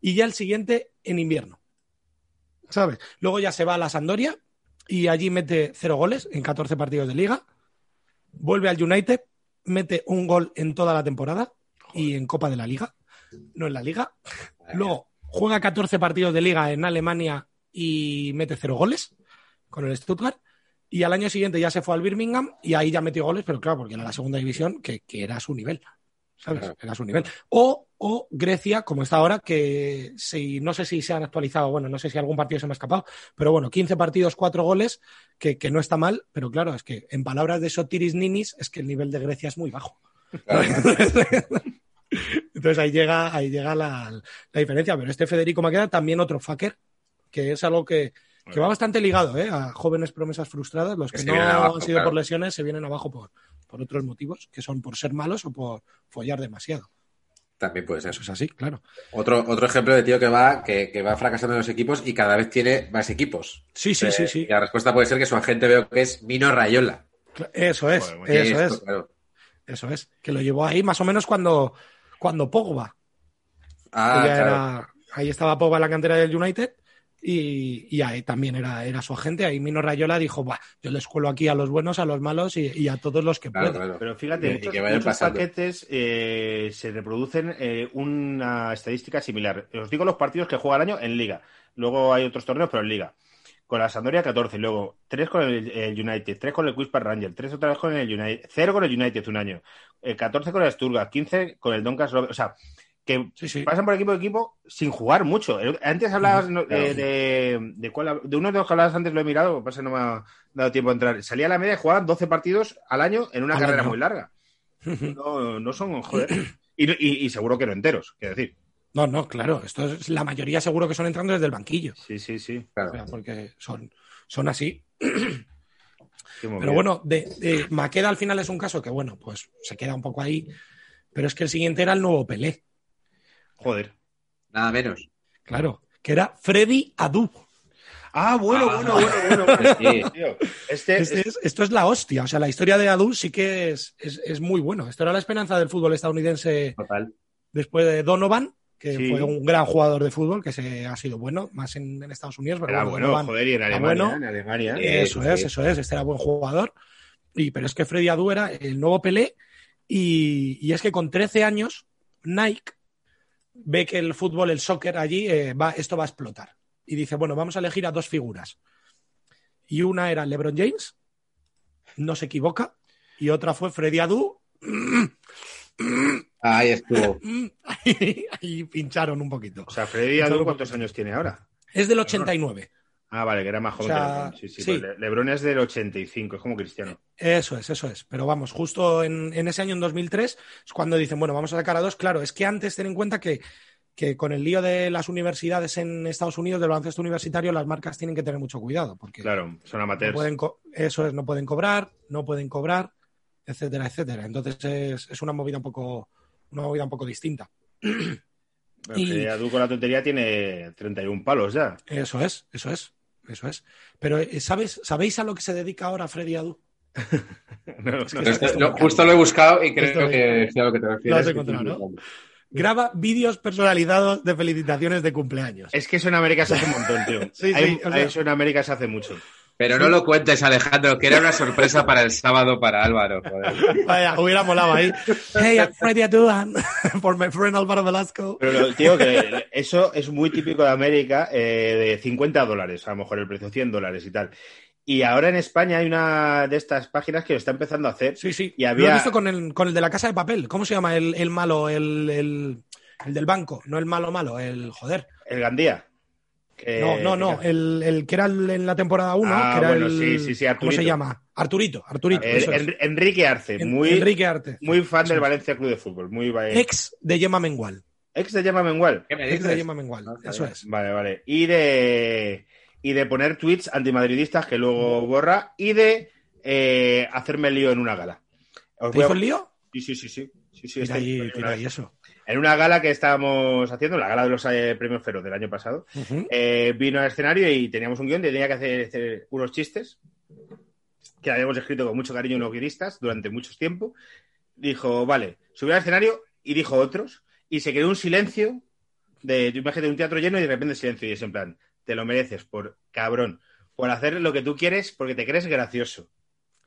y ya el siguiente en invierno. ¿Sabes? Luego ya se va a la Sandoria y allí mete cero goles en 14 partidos de liga. Vuelve al United, mete un gol en toda la temporada y en Copa de la Liga, no en la Liga. Luego juega 14 partidos de liga en Alemania y mete cero goles con el Stuttgart. Y al año siguiente ya se fue al Birmingham y ahí ya metió goles, pero claro, porque era la segunda división, que, que era su nivel. ¿Sabes? Claro. Era su nivel. O, o Grecia, como está ahora, que si, no sé si se han actualizado, bueno, no sé si algún partido se me ha escapado, pero bueno, 15 partidos, 4 goles, que, que no está mal, pero claro, es que en palabras de Sotiris Ninis, es que el nivel de Grecia es muy bajo. claro. Entonces ahí llega, ahí llega la, la diferencia. Pero este Federico Maqueda también otro fucker, que es algo que, que va bastante ligado ¿eh? a jóvenes promesas frustradas. Los que no abajo, han sido claro. por lesiones se vienen abajo por, por otros motivos, que son por ser malos o por follar demasiado. También puede ser. Eso es así, claro. Otro, otro ejemplo de tío que va, que, que va fracasando en los equipos y cada vez tiene más equipos. Sí, sí, Eh, sí, sí. Y la respuesta puede ser que su agente veo que es Mino Rayola. Eso es, eso Esto, es, claro. eso es. Que lo llevó ahí más o menos cuando, cuando Pogba. Ah, claro. era- ahí estaba Pogba en la cantera del United y, y ahí también era, era su agente. Ahí Mino Rayola dijo, "Buah, yo les cuelo aquí a los buenos, a los malos y, y a todos los que Claro, claro. Pero fíjate, muchos, que paquetes eh, se reproducen eh, una estadística similar. Os digo los partidos que juega el año en Liga. Luego hay otros torneos, pero en Liga. Con la Sampdoria 14, luego 3 con el, el United, 3 con el Queens Park Ranger, 3 otra vez con el United, 0 con el United un año, eh, 14 con el Stuttgart, 15 con el Doncaster. O sea, que Sí, sí. pasan por equipo a equipo sin jugar mucho. Antes hablabas no, Claro. eh, de, de, cuál- de uno de los que hablabas antes, lo he mirado, lo que pasa no me ha dado tiempo a entrar. Salía a la media y jugaban 12 partidos al año en una Al carrera año. muy larga. No, no son, joder. Y, y- y seguro que no enteros, quiero decir. No, no, claro. Esto es la mayoría seguro que son entrando desde el banquillo. Sí, sí, sí. Claro. O sea, porque son, son así. Pero bueno, de, de Maqueda al final es un caso que, bueno, pues se queda un poco ahí. Pero es que el siguiente era el nuevo Pelé. Joder. Nada menos. Claro. Que era Freddy Adu. Ah, bueno, Ah. bueno, bueno, bueno. Tío, Este, Este es- esto es la hostia. O sea, la historia de Adu sí que es, es, es muy bueno. Esto era la esperanza del fútbol estadounidense Total. después de Donovan, que Sí. fue un gran jugador de fútbol, que se ha sido bueno, más en, en Estados Unidos. Pero era bueno, joder, y en era Alemania, bueno. en Alemania. Eso sí, es, sí. eso es. Este era buen jugador. Y, pero es que Freddy Adu era el nuevo Pelé. Y, y es que con 13 años, Nike ve que el fútbol, el soccer allí, eh, va, esto va a explotar. Y dice, bueno, vamos a elegir a dos figuras. Y una era LeBron James, no se equivoca. Y otra fue Freddy Adu. Ahí estuvo. Ahí, ahí pincharon un poquito. O sea, Freddy Adu, ¿cuántos años tiene ahora? Es del 89. Ah, vale, que era más joven O sea. Sí, sí, sí. pues Le- Lebron es del 85, es como Cristiano. Eso es, eso es. Pero vamos, justo en, en ese año, en 2003, es cuando dicen, bueno, vamos a sacar a dos. Claro, es que antes ten en cuenta que, que con el lío de las universidades en Estados Unidos, del baloncesto universitario, las marcas tienen que tener mucho cuidado, porque Claro, son no amateurs. pueden co- eso es, no pueden cobrar, no pueden cobrar, etcétera, etcétera. Entonces es, es una movida un poco, una movida un poco distinta. Bueno, y- que Adu con la tontería tiene 31 palos ya. Eso es, eso es, eso es. Pero eh, ¿sabes, ¿sabéis a lo que se dedica ahora Freddy Adu? No, no, que esto- lo- justo lo he buscado y creo Esto- que sé a lo que te refieres. has encontrado, ¿no? Graba vídeos personalizados de felicitaciones de cumpleaños. Es que eso en América se hace un montón, tío. Sí, sí, Hay- o sea- eso en América se hace mucho. Pero no lo cuentes, Alejandro, que era una sorpresa para el sábado para Álvaro. joder. Vaya, hubiera molado ahí. Hey, I'm Freddy Adu and for my friend Álvaro Velasco. Pero, lo- tío, que eso es muy típico de América, eh, de 50 dólares, a lo mejor el precio 100 dólares y tal. Y ahora en España hay una de estas páginas que lo está empezando a hacer. Sí, sí. Y había- Lo he visto con el, con el de la casa de papel. ¿Cómo se llama? El, el malo, el, el, el del banco. No el malo malo, el joder. El Gandía. Que- No, no, no. El, el que era el- en la temporada 1. Ah, que era bueno, el, sí, sí, sí, ¿Cómo se llama? Arturito. Arturito. el- eso es. En- Enrique Arce, muy, Enrique Arte. muy fan del. Valencia Club de Fútbol. Muy, va- Ex de Yema Mengual. ex de Llama Mengual. ¿Qué me Ex de? Yema Mengual. No Eso es. Vale, vale. Y de, y de poner tweets antimadridistas que luego borra y de eh, hacerme lío en una gala. Os ¿Te voy a- hizo el lío? Sí, sí, sí, sí. sí, tira ahí eso. En una gala que estábamos haciendo, la gala de los eh, premios Feroz del año pasado, eh, vino al escenario y teníamos un guion tenía que hacer, hacer unos chistes que habíamos escrito con mucho cariño unos guionistas durante mucho tiempo. Dijo, vale, subió al escenario y dijo otros y se quedó un silencio de imagen de un teatro lleno y de repente silencio y es en plan, te lo mereces por cabrón, por hacer lo que tú quieres porque te crees gracioso.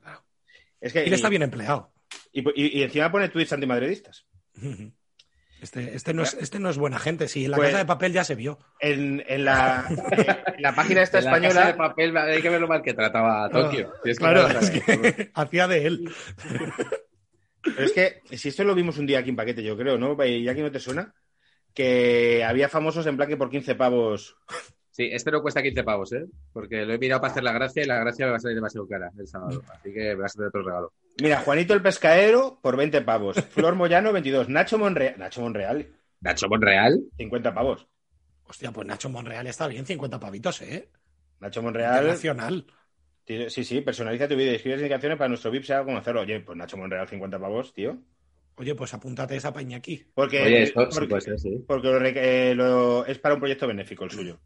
Claro. Es que, Y está bien empleado. y, y- y encima pone tweets antimadridistas. Ujú. Este, este, no es, este no es buena gente. Sí, en la Pues- casa de papel ya se vio. En, en la, en la página esta En la casa de española papel hay que ver lo mal que trataba a Tokio. Si es que Claro, no lo es sabes. que hacía de él. Pero es que, si esto lo vimos un día aquí en paquete, yo creo, ¿no? Y aquí no te suena, que había famosos en plan que por 15 pavos. Sí, este no cuesta 15 pavos, ¿eh? Porque lo he mirado para hacer la gracia y la gracia me va a salir demasiado cara el sábado. Así que me vas a tener otro regalo. Mira, Juanito el Pescaero por 20 pavos, Flor Moyano 22, Nacho Monreal, Nacho Monreal, Nacho Monreal. 50 pavos. Hostia, pues Nacho Monreal está bien, 50 pavitos, ¿eh? Nacho Monreal, tiene- sí, sí, personaliza tu vídeo y escribes indicaciones para nuestro VIP, sea como hacerlo. Oye, pues Nacho Monreal 50 pavos, tío. Oye, pues apúntate esa paña aquí. Porque, Oye, esto sí porque, puede ser, sí. porque lo eh, lo- es para un proyecto benéfico el suyo.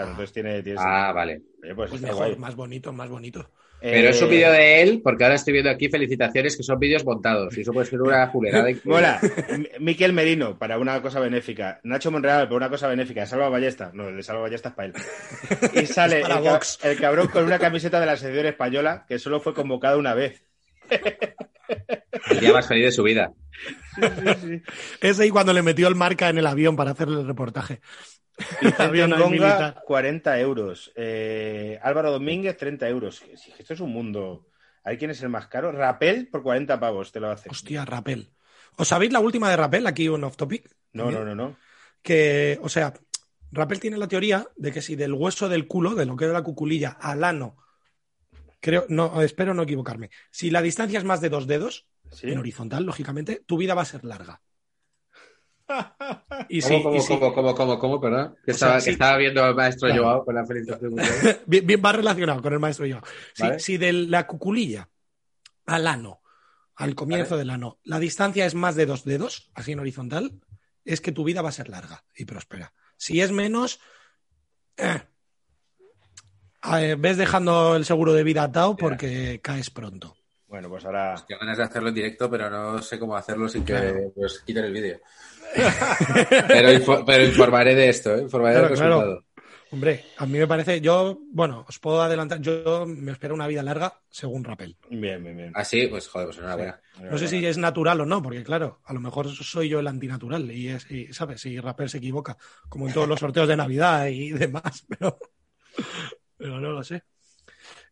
Claro, entonces tiene... tiene Ah, vale. Pues, Pues mejor, guay. más bonito, más bonito. Pero Eh, es un vídeo de él, porque ahora estoy viendo aquí felicitaciones que son vídeos montados. Y eso puede ser una fulerada. increíble. Mola. Miquel Merino para una cosa benéfica. Nacho Monreal para una cosa benéfica. Salva Ballesta. No, el de Salva Ballesta es para él. Y sale el, ca- Vox. el cabrón con una camiseta de la selección española que solo fue convocado una vez. El día más feliz de su vida. Ese y cuando le metió el marca en el avión para hacerle el reportaje. Vicente militar. 40 euros. Eh, Álvaro Domínguez, 30 euros. Esto es un mundo. ¿Hay quién es el más caro? Rapel por 40 pavos te lo hace. Hostia, Rapel. ¿Os sabéis la última de Rapel? Aquí un off topic. No, no, no, no. Que, o sea, Rapel tiene la teoría de que si del hueso del culo, de lo que es la cuculilla, al ano, creo, no, espero no equivocarme, si la distancia es más de dos dedos, ¿Sí? en horizontal, lógicamente, tu vida va a ser larga. Y ¿Cómo, sí, cómo, y sí. cómo, cómo, cómo, cómo, perdón? Que, sea, estaba, sí. que estaba viendo al maestro Claro. Joao con la felicitación. bien, bien va relacionado con el maestro yo. Si, Vale. si de la cuculilla al ano, al comienzo del ano, la distancia es más de dos dedos, así en horizontal, es que tu vida va a ser larga y próspera. Si es menos, eh, eh, ves dejando el seguro de vida atado porque caes pronto. Bueno, pues ahora. Qué ganas de hacerlo en directo, pero no sé cómo hacerlo sin que Claro. pues, quiten el vídeo. Pero, info- pero informaré de esto, ¿eh? informaré Claro, del claro. resultado. Hombre, a mí me parece, yo, bueno, os puedo adelantar, yo me espero una vida larga según Rapel. Bien, bien, bien. Ah, sí, pues joder, pues enhorabuena. No sé si es natural o no, porque claro, a lo mejor soy yo el antinatural y, es, y ¿sabes? Si Rapper se equivoca, como en todos los sorteos de Navidad y demás, pero, pero no lo sé.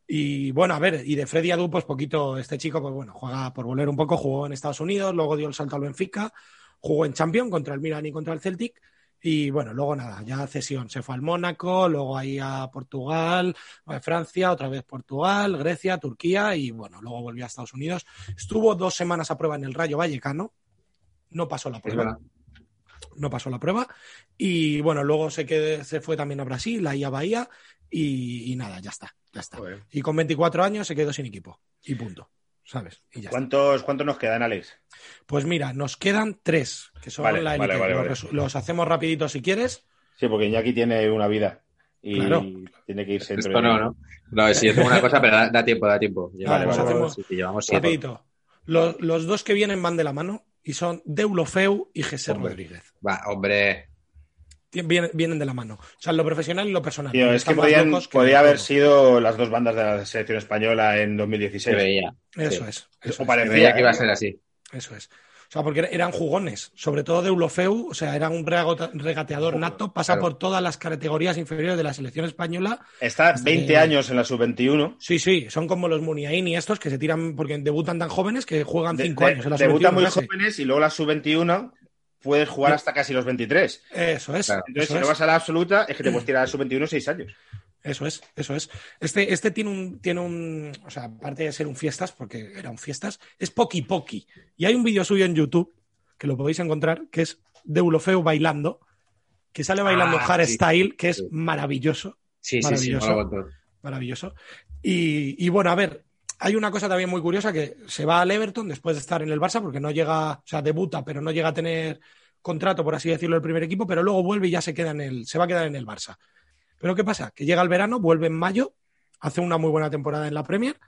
Y bueno, a ver, y de Freddy Adu, pues poquito, este chico, pues bueno, juega por volver un poco, jugó en Estados Unidos, luego dio el salto al Benfica, jugó en Champions contra el Milan y contra el Celtic, y bueno, luego nada, ya cesión, se fue al Mónaco, luego ahí a Portugal, a Francia, otra vez Portugal, Grecia, Turquía, y bueno, luego volvió a Estados Unidos. Estuvo dos semanas a prueba en el Rayo Vallecano, no pasó la prueba. no pasó la prueba. Y bueno, luego se, quedó- se fue también a Brasil, ahí a Bahía, y, y nada, ya está, ya está. Joder. Y con 24 años se quedó sin equipo. Y punto. ¿Sabes? Y ya está. ¿Cuántos, ¿Cuántos nos quedan, Alex? Pues mira, nos quedan tres, que son Vale, la vale, los, vale. resu- los hacemos rapidito si quieres. Sí, porque Iñaki tiene una vida y Claro. tiene que irse Esto no, ¿no? No, si yo tengo una cosa, pero da, da tiempo, da tiempo. Llevamos, vale, vale. sí, sí, llevamos siete. Rapidito. Los, los dos que vienen van de la mano y son Deulofeu y José. Rodríguez. Va, hombre. Vienen, vienen de la mano. O sea, lo profesional y lo personal. Tío, es que podían, que podía haber sido las dos bandas de la selección española en Se 2016. veía. Eso sí. es. O Eso es. parecía, Se veía que iba a ser así. Eso es. O sea, porque eran jugones, sobre todo de Ulofeu, o sea, era un regateador nato, pasa Claro. por todas las categorías inferiores de la selección española. Está Hasta 20 que- años en la sub-21. Sí, sí, son como los Muniain y estos que se tiran porque debutan tan jóvenes que juegan De- cinco de- años en la debutan muy sub-21 jóvenes y luego la sub-21 puedes jugar hasta casi los 23. Eso es. Claro. Entonces, eso si no vas a la absoluta, es que te puedes tirar a la sub-21 6 años. Eso es, eso es. Este, este tiene un, tiene un, o sea, aparte de ser un fiestas, porque era un fiestas, es Poki Poki. Y hay un vídeo suyo en YouTube, que lo podéis encontrar, que es de Ulofeu bailando, que sale bailando Ah, hardstyle, que es sí. maravilloso, Sí, sí, sí. Maravilloso. maravilloso. Y bueno, a ver, hay una cosa también muy curiosa, que se va al Everton después de estar en el Barça, porque no llega, o sea, debuta, pero no llega a tener contrato, por así decirlo, el primer equipo, pero luego vuelve y ya se queda en el, se va a quedar en el Barça. Pero ¿qué pasa? Que llega el verano, vuelve en mayo, hace una muy buena temporada en la Premier,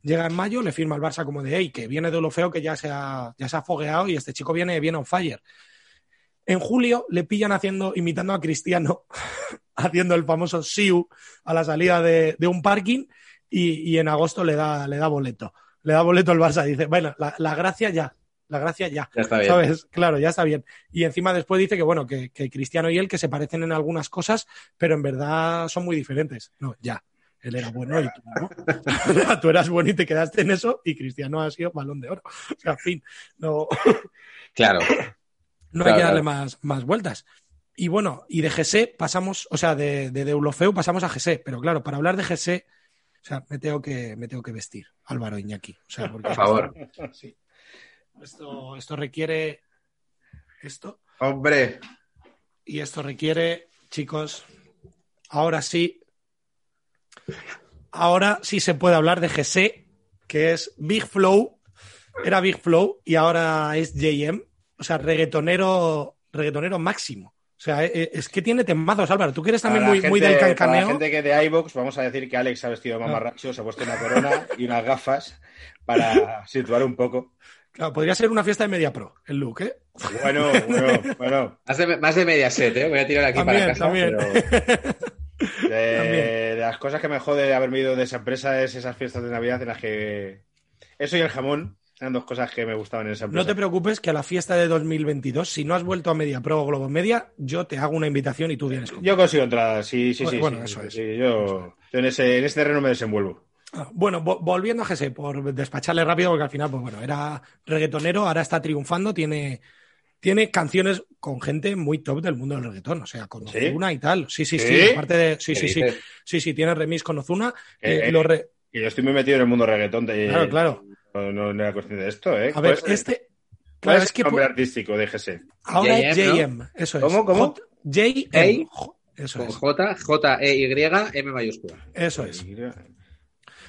llega en mayo, le firma al Barça como de, hey, que viene de lo feo, que ya se ha, ya se ha fogueado y este chico viene, viene on fire. En julio le pillan haciendo, imitando a Cristiano, haciendo el famoso Siu a la salida de un parking y, y en agosto le da, le da boleto. Le da boleto el Barça dice, bueno, la, la gracia ya, la gracia ya. Ya está bien. ¿Sabes? Claro, ya está bien. Y encima después dice que, bueno, que, que Cristiano y él que se parecen en algunas cosas, pero en verdad son muy diferentes. No, ya. Él era bueno y tú no. Tú eras bueno y te quedaste en eso y Cristiano ha sido balón de oro. O sea, fin, no, Claro. no Claro, hay que darle claro. más, más vueltas. Y bueno, y de GC pasamos, o sea, de, de Deulofeu pasamos a GC, pero claro, para hablar de GC, o sea, me tengo que, me tengo que vestir, Álvaro Iñaki. O sea, porque Por favor. Sí. Esto, esto requiere esto Hombre. y esto requiere, chicos, ahora sí, ahora sí se puede hablar de GC, que es Big Flow, era Big Flow y ahora es JM, o sea, reggaetonero, reggaetonero máximo. O sea, e- es que tiene temazos, Álvaro. Tú que eres también Para muy, muy del Para la cancaneo. gente que de iVox, vamos a decir que Alex ha vestido de mamarracho, se ha puesto una corona y unas gafas para situar un poco. Claro, podría ser una fiesta de Media Pro, el look, ¿eh? Bueno, bueno, bueno. Más de, más de media set, ¿eh? Voy a tirar aquí También, para casa. también. pero- De, También. de las cosas que me jode de haberme ido de esa empresa es esas fiestas de Navidad en las que. Eso y el jamón eran dos cosas que me gustaban en esa empresa. No te preocupes que a la fiesta de 2022, si no has vuelto a Media Pro o Globo Media, yo te hago una invitación y tú vienes conmigo. Yo consigo entradas, sí, sí, sí. Bueno, sí, eso sí, es. sí, yo, yo en, ese, en ese terreno me desenvuelvo. Ah, Bueno, vo- volviendo a GC, por despacharle rápido, porque al final, pues bueno, era reggaetonero, ahora está triunfando, tiene, tiene canciones con gente muy top del mundo del reggaetón, o sea, con ¿Sí? Ozuna y tal. Sí, sí, sí, ¿Sí? aparte de. Sí, ¿Qué sí, sí. Sí, sí, tiene remix con Ozuna. Eh, eh, eh, lo re- Y yo estoy muy metido en el mundo reggaetón. De, Claro, claro. No, no, no era cuestión de esto, ¿eh? A ver, ¿Cuál es- este. cuál Claro, es es que el nombre artístico de GS? ahora es JM, ¿no? Eso es. ¿Cómo, cómo? JM. Eso es. J, J, E, Y, M mayúscula. Eso es.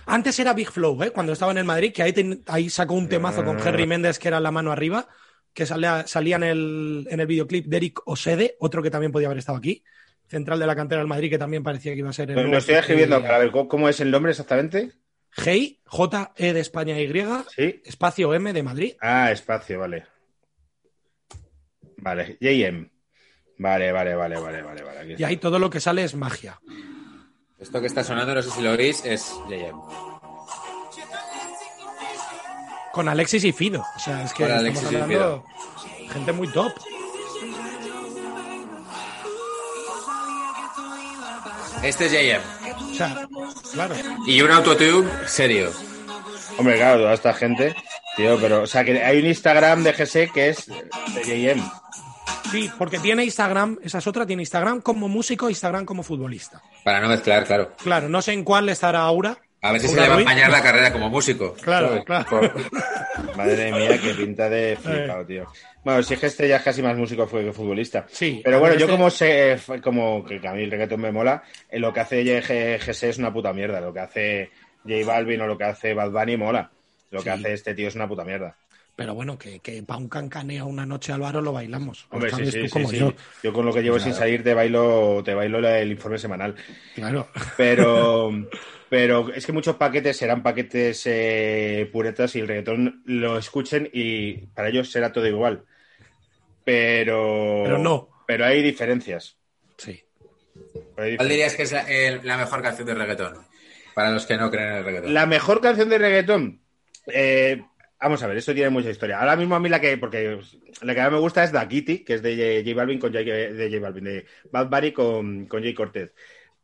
Antes era Big Flow, ¿eh? cuando estaba en el Madrid, que ahí, ten- ahí sacó un temazo con Ah. Henry Méndez, que era la mano arriba, que salía, salía en, el, en el videoclip de Eric Osede, otro que también podía haber estado aquí, central de la cantera del Madrid, que también parecía que iba a ser el. Lo estoy escribiendo G- para ver ¿cómo- cómo es el nombre exactamente. G, J, E de España Y, Sí. espacio M de Madrid. Ah, espacio, vale. Vale, JM. Vale, vale, vale, vale, vale, vale. aquí Y ahí todo lo que sale es magia. Esto que está sonando, no sé si lo oís, es JM. Con Alexis y Fido. O sea, es que Con estamos Alexis y hablando gente muy top. Este es JM. O sea, claro. Y un autotune serio. Hombre, claro, toda esta gente. Tío, pero, o sea, que hay un Instagram de GS que es de JM. Sí, porque tiene Instagram, esa es otra, tiene Instagram como músico, Instagram como futbolista. Para no mezclar, claro. Claro, no sé en cuál estará ahora, A veces se le va a empañar la carrera como músico. Claro, ¿sabes? claro. Madre mía, qué pinta de flipado, tío. Bueno, si es que este ya es casi más músico fue que futbolista. Sí. Pero bueno, yo este- como sé, como que a mí el reggaetón me mola, eh, lo que hace G- GS es una puta mierda. Lo que hace J Balvin o lo que hace Bad Bunny mola. Lo que hace este tío es una puta mierda. Pero bueno, que, que pa' un cancaneo una noche Álvaro lo bailamos. Lo Hombre, sí, sí, tú como sí. yo. Yo con lo que llevo sin salir te bailo, te bailo el informe semanal. Claro. Pero, pero es que muchos paquetes serán paquetes eh, puretas y el reggaetón lo escuchen y para ellos será todo igual. Pero, Pero no. Pero hay diferencias. Sí. Pero hay ¿Cuál dirías que es la, el- la mejor canción de reggaetón? Para los que no creen en el reggaetón. La mejor canción de reggaetón. eh, vamos a ver, esto tiene mucha historia. Ahora mismo a mí la que, porque la que más me gusta es Da Kitty, que es de J Balvin con J, de J Balvin, de Bad Bunny con, con Jay Cortez.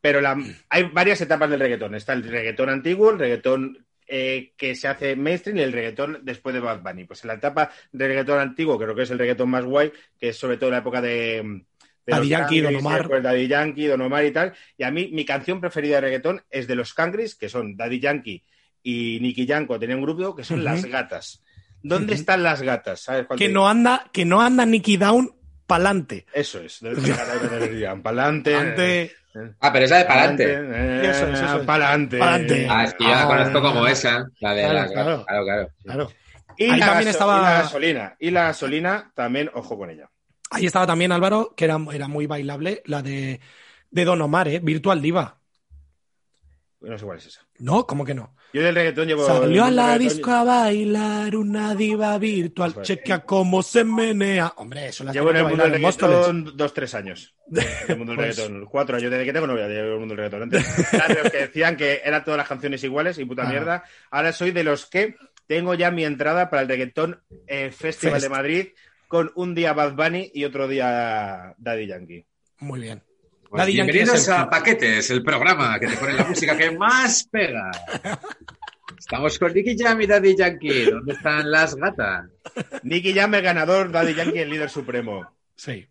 Pero la- hay varias etapas del reggaetón. Está el reggaetón antiguo, el reggaetón eh, que se hace mainstream y el reggaetón después de Bad Bunny. Pues en la etapa del reggaetón antiguo creo que es el reggaetón más guay, que es sobre todo la época de... de Daddy Yankee, Don Omar. después Daddy Yankee, Don Omar y tal. Y a mí, mi canción preferida de reggaetón es de los Cangris, que son Daddy Yankee y Nicky Yanko. Tenía un grupo que son. Las Gatas. ¿Dónde están las gatas? ¿Sabes Que no anda, que no anda Nicky Down pa'lante. Eso es. Pa'lante. Ante- Ah, pero esa de Palante. eh, Eso es, eso es. Pa'lante. Pa'lante. Ah, es que yo la Ah. conozco como esa. La de Claro, la. claro. Claro, claro. Claro. Y Ahí la, también estaba- y la gasolina. Y la gasolina también, ojo con ella. Ahí estaba también Álvaro, que era, era muy bailable, la de, de Don Omar, ¿eh? Virtual Diva. No sé cuál es esa. No, ¿cómo que no? Yo del reggaetón llevo. Salió a la disco a bailar una diva virtual, Eso es. chequea cómo se menea. Hombre, eso la Llevo en el mundo del Móstoles. reggaetón dos, tres años. En el mundo del Pues- reggaetón. Cuatro años. Desde que tengo novia, llevo el mundo del reggaetón. Antes los que decían que eran todas las canciones iguales y puta Ah. mierda. Ahora soy de los que tengo ya mi entrada para el reggaetón eh, Festival Fest. de Madrid con un día Bad Bunny y otro día Daddy Yankee. Muy bien. Pues bienvenidos es el a que- Paquetes, el programa que te pone la música que más pega. Estamos con Nicky Jam y Daddy Yankee. ¿Dónde están las gatas? Nicky Jam el ganador, Daddy Yankee el líder supremo. Sí.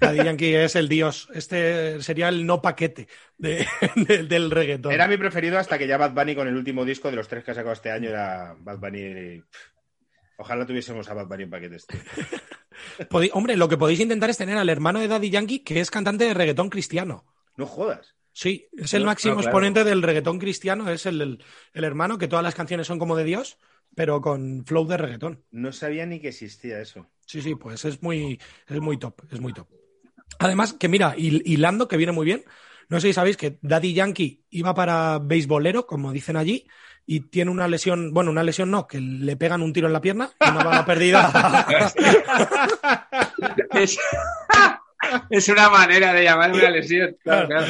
Daddy Yankee es el dios. Este sería el no paquete de- de- del reggaetón. Era mi preferido hasta que ya Bad Bunny con el último disco de los tres que ha sacado este año era Bad Bunny. Ojalá tuviésemos a Bad Bunny en paquetes. tío. Podí- Hombre, lo que podéis intentar es tener al hermano de Daddy Yankee, que es cantante de reggaetón cristiano. No jodas. Sí, es el No, máximo no, claro. exponente del reggaetón cristiano, es el, el- el hermano, que todas las canciones son como de Dios, pero con flow de reggaetón. No sabía ni que existía eso. Sí, sí, pues es muy, es muy top, es muy top. Además, que mira, hil- hilando, que viene muy bien, no sé si sabéis que Daddy Yankee iba para beisbolero, como dicen allí, y tiene una lesión, bueno, una lesión no, que le pegan un tiro en la pierna, una bala perdida. Es, es una manera de llamar una lesión. Claro, claro.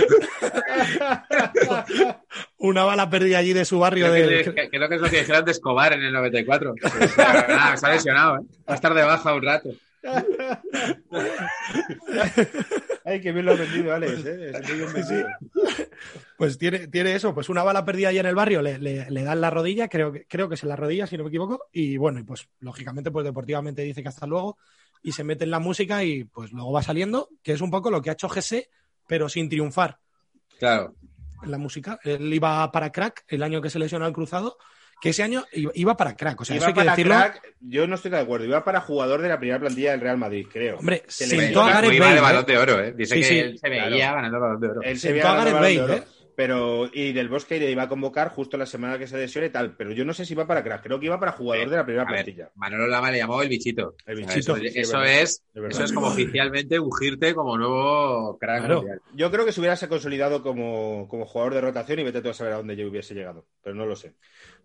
una bala perdida allí de su barrio. Creo, de- que, creo que es lo que dijeron de Escobar en el 94. O sea, nada, está lesionado, ¿eh? Va a estar de baja un rato. Ay, qué bien lo has vendido, Alex. ¿eh? Pues tiene, tiene eso, pues una bala perdida allí en el barrio, le, le, le dan la rodilla, creo que, creo que es en la rodilla, si no me equivoco, y bueno, y pues lógicamente, pues deportivamente dice que hasta luego, y se mete en la música y pues luego va saliendo, que es un poco lo que ha hecho GC, pero sin triunfar Claro. en la música. Él iba para crack el año que se lesionó al cruzado, que ese año iba, iba para crack, o sea, Iba eso hay que para decirlo. crack, yo no estoy de acuerdo. Iba para jugador de la primera plantilla del Real Madrid, creo. Hombre, Se todo a Gareth Bale, de ¿eh? balón de oro, ¿eh? Dice Sí, que sí. él se veía Claro. ganando el balón de oro. Él se Sentó a Gareth de Bale, Oro, Pero, y del Bosque le iba a convocar justo la semana que se lesione y tal. Pero yo no sé si iba para crack. Creo que iba para jugador de la primera ver, plantilla. Manolo Lama le llamó el bichito. El O sea, bichito, Eso, sí, eso verdad. es, eso es como oficialmente ungirte como nuevo crack Claro. Yo creo que se hubiera consolidado como, como jugador de rotación y vete tú a saber a dónde yo hubiese llegado. Pero no lo sé.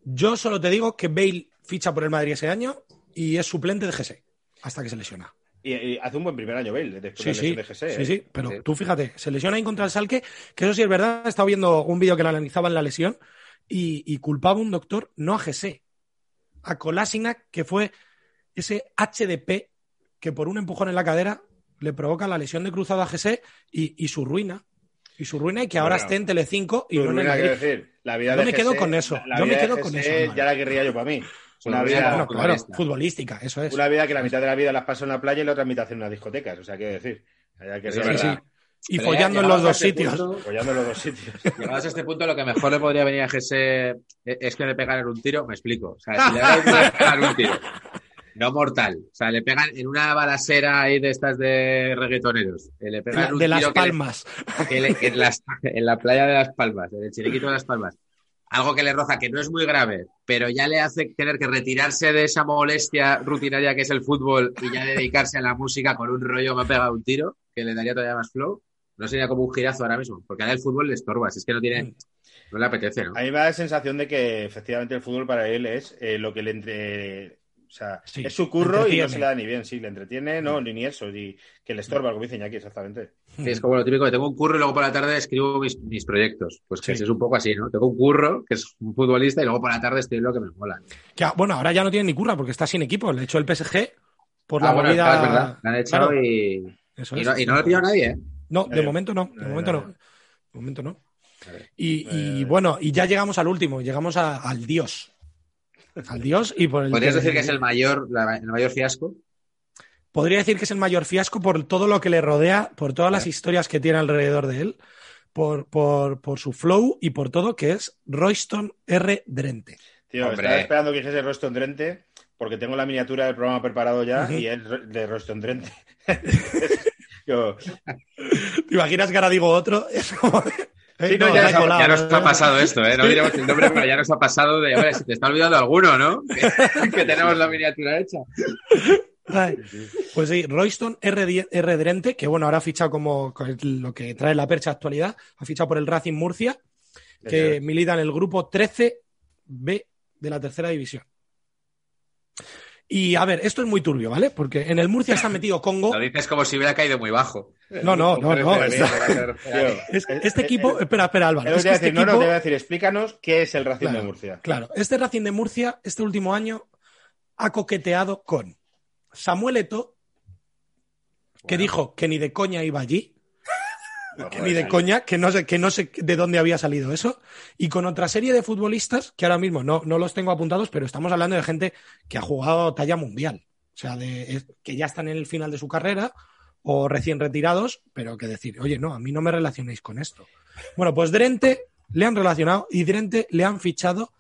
Yo solo te digo que Bale ficha por el Madrid ese año y es suplente de GC, hasta que se lesiona. Y, y hace un buen primer año Bale, después Sí, de sí, GC. sí, ¿eh? sí, pero Sí. tú fíjate, se lesiona ahí contra el Salque, que eso sí es verdad, he estado viendo un vídeo que le analizaban la lesión y, y culpaba a un doctor, no a GC, a Kolasinac, que fue ese HDP que por un empujón en la cadera le provoca la lesión de cruzado a GC y, y su ruina. Y su ruina y que ahora Bueno, esté en Telecinco y no en el decir, la vida Yo de me quedo con eso, la yo me quedo con eso. Ya la querría yo para mí. Una vida, claro, futbolística, eso es. una vida que la mitad de la vida las paso en la playa y la otra mitad en unas discotecas. O sea, quiero decir. Hay que Sí, y Pero ya follando en los dos este sitios. punto- Apoyando en los dos sitios. Llegados a este punto, lo que mejor le podría venir a Jesse es que le pegan un tiro, me explico. O sea, si le pegar un tiro, no mortal. O sea, le pegan en una balacera ahí de estas de reggaetoneros. Le De, pegan la- un de las tiro que le- palmas. que le- en, las- en la playa de Las Palmas, en el chiringuito de Las Palmas. Algo que le roza, que no es muy grave, pero ya le hace tener que retirarse de esa molestia rutinaria que es el fútbol y ya dedicarse a la música con un rollo me ha pegado un tiro, que le daría todavía más flow. No sería como un girazo ahora mismo, porque ahora el fútbol le estorba, si es que no tiene, no le apetece, ¿no? A mí me da la sensación de que efectivamente el fútbol para él es eh, lo que le entre. O sea, Sí, es su curro y no se le da ni bien, sí, le entretiene, no, ni, ni eso, ni que le estorba, como dice Iñaki, exactamente. Sí, es como lo típico de tengo un curro y luego por la tarde escribo mis, mis proyectos. Pues que Sí. es un poco así, ¿no? Tengo un curro, que es un futbolista, y luego por la tarde estoy lo que me mola. Que, ah, bueno, ahora ya no tiene ni curra porque está sin equipo. Le echó el PSG por Ah, la bueno, movida. claro, es verdad. Le han echado Claro, y, eso y, es. no, y no lo ha pillado nadie, ¿eh? No, de momento no. De momento no. De momento no. Y, y bueno, y ya llegamos al último, llegamos a- al Dios. Al Dios y por el. ¿Podrías decir que es el mayor, la- el mayor fiasco? Podría decir que es el mayor fiasco por todo lo que le rodea, por todas las historias que tiene alrededor de él, por, por, por su flow y por todo, que es Royston R. Drente. Tío, Hombre. estaba esperando que dijese Roston Drente, porque tengo la miniatura del programa preparado ya y es de Roston Drente. Yo, ¿Te imaginas que ahora digo otro? Es como Sí, Eh, no, no, ya nos ha- colado, Ya nos ¿no? ha pasado esto, ¿eh? No diremos el nombre, pero ya nos ha pasado de, hombre, se te está olvidando alguno, ¿no? que tenemos la miniatura hecha. Ay, Pues sí, Royston R. Di- R. Drente, que bueno, ahora ha fichado como lo que trae la percha actualidad, ha fichado por el Racing Murcia, que milita en el grupo 13B de la tercera división. Y a ver, esto es muy turbio, ¿vale? Porque en el Murcia está metido Congo. Lo dices como si hubiera caído muy bajo. No, no, no, no. Este equipo, espera, espera, Álvaro. Es que este decir, no, no, te voy a decir, explícanos qué es el Racing Claro, de Murcia. Claro, este Racing de Murcia, este último año, ha coqueteado con Samuel Eto, que Bueno. dijo que ni de coña iba allí, que ni de coña, que no sé, que no sé de dónde había salido eso, y con otra serie de futbolistas que ahora mismo no, no los tengo apuntados, pero estamos hablando de gente que ha jugado talla mundial, o sea, de, que ya están en el final de su carrera o recién retirados, pero que decir, oye, no, a mí no me relacionéis con esto. Bueno, pues Drente le han relacionado y Drente le han fichado,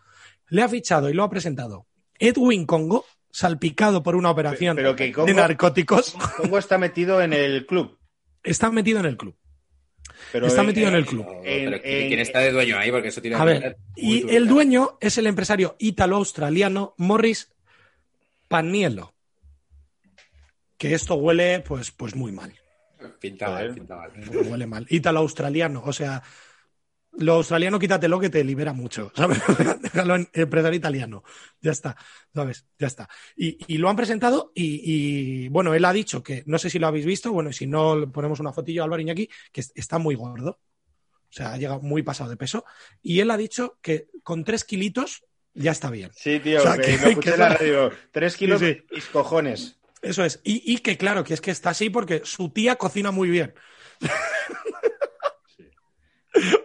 le ha fichado y lo ha presentado Edwin Congo, salpicado por una operación Pero que de narcóticos, Congo está metido en el club. está metido en el club. Pero Está metido en el club. en- Pero ¿quién en- quién está de dueño ahí? Porque eso tiene A que ver, y el dueño es el empresario ítalo-australiano Morris Paniello. Que esto huele, pues, pues muy mal. Pinta mal, pinta mal. Huele mal. Ítalo-australiano. O sea, lo australiano quítatelo que te libera mucho. ¿Sabes? Déjalo en empresario italiano. Ya está. ¿Sabes? Ya está. Y, y lo han presentado y, y, bueno, él ha dicho que, no sé si lo habéis visto, bueno, y si no, le ponemos una fotillo a Álvaro Iñaki, que es- está muy gordo. O sea, ha llegado muy pasado de peso. Y él ha dicho que con tres kilitos ya está bien. Sí, tío, O sea, que- lo escuché que en la eso- radio. Tres kilos Sí, sí. y cojones. Eso es. Y, y que claro, que es que está así porque su tía cocina muy bien.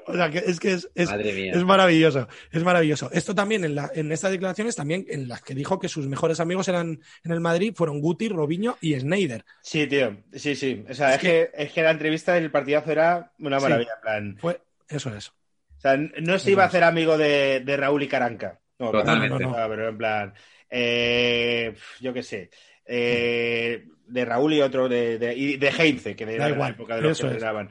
o sea, que es que es, es, es maravilloso. Es maravilloso. Esto también en, la, en estas declaraciones, también en las que dijo que sus mejores amigos eran en el Madrid fueron Guti, Robinho y Schneider. Sí, tío. Sí, sí. O sea, Es es, que, es que la entrevista del partidazo era una Sí. maravilla. en plan. Fue, eso es. O sea, no se iba a hacer amigo de, de Raúl y Caranca. No, Totalmente. no, no, pero en plan. eh, yo qué sé. eh, de Raúl y otro de, de, y de Heinze, que era Da la igual, época de los eso que es. entrenaban.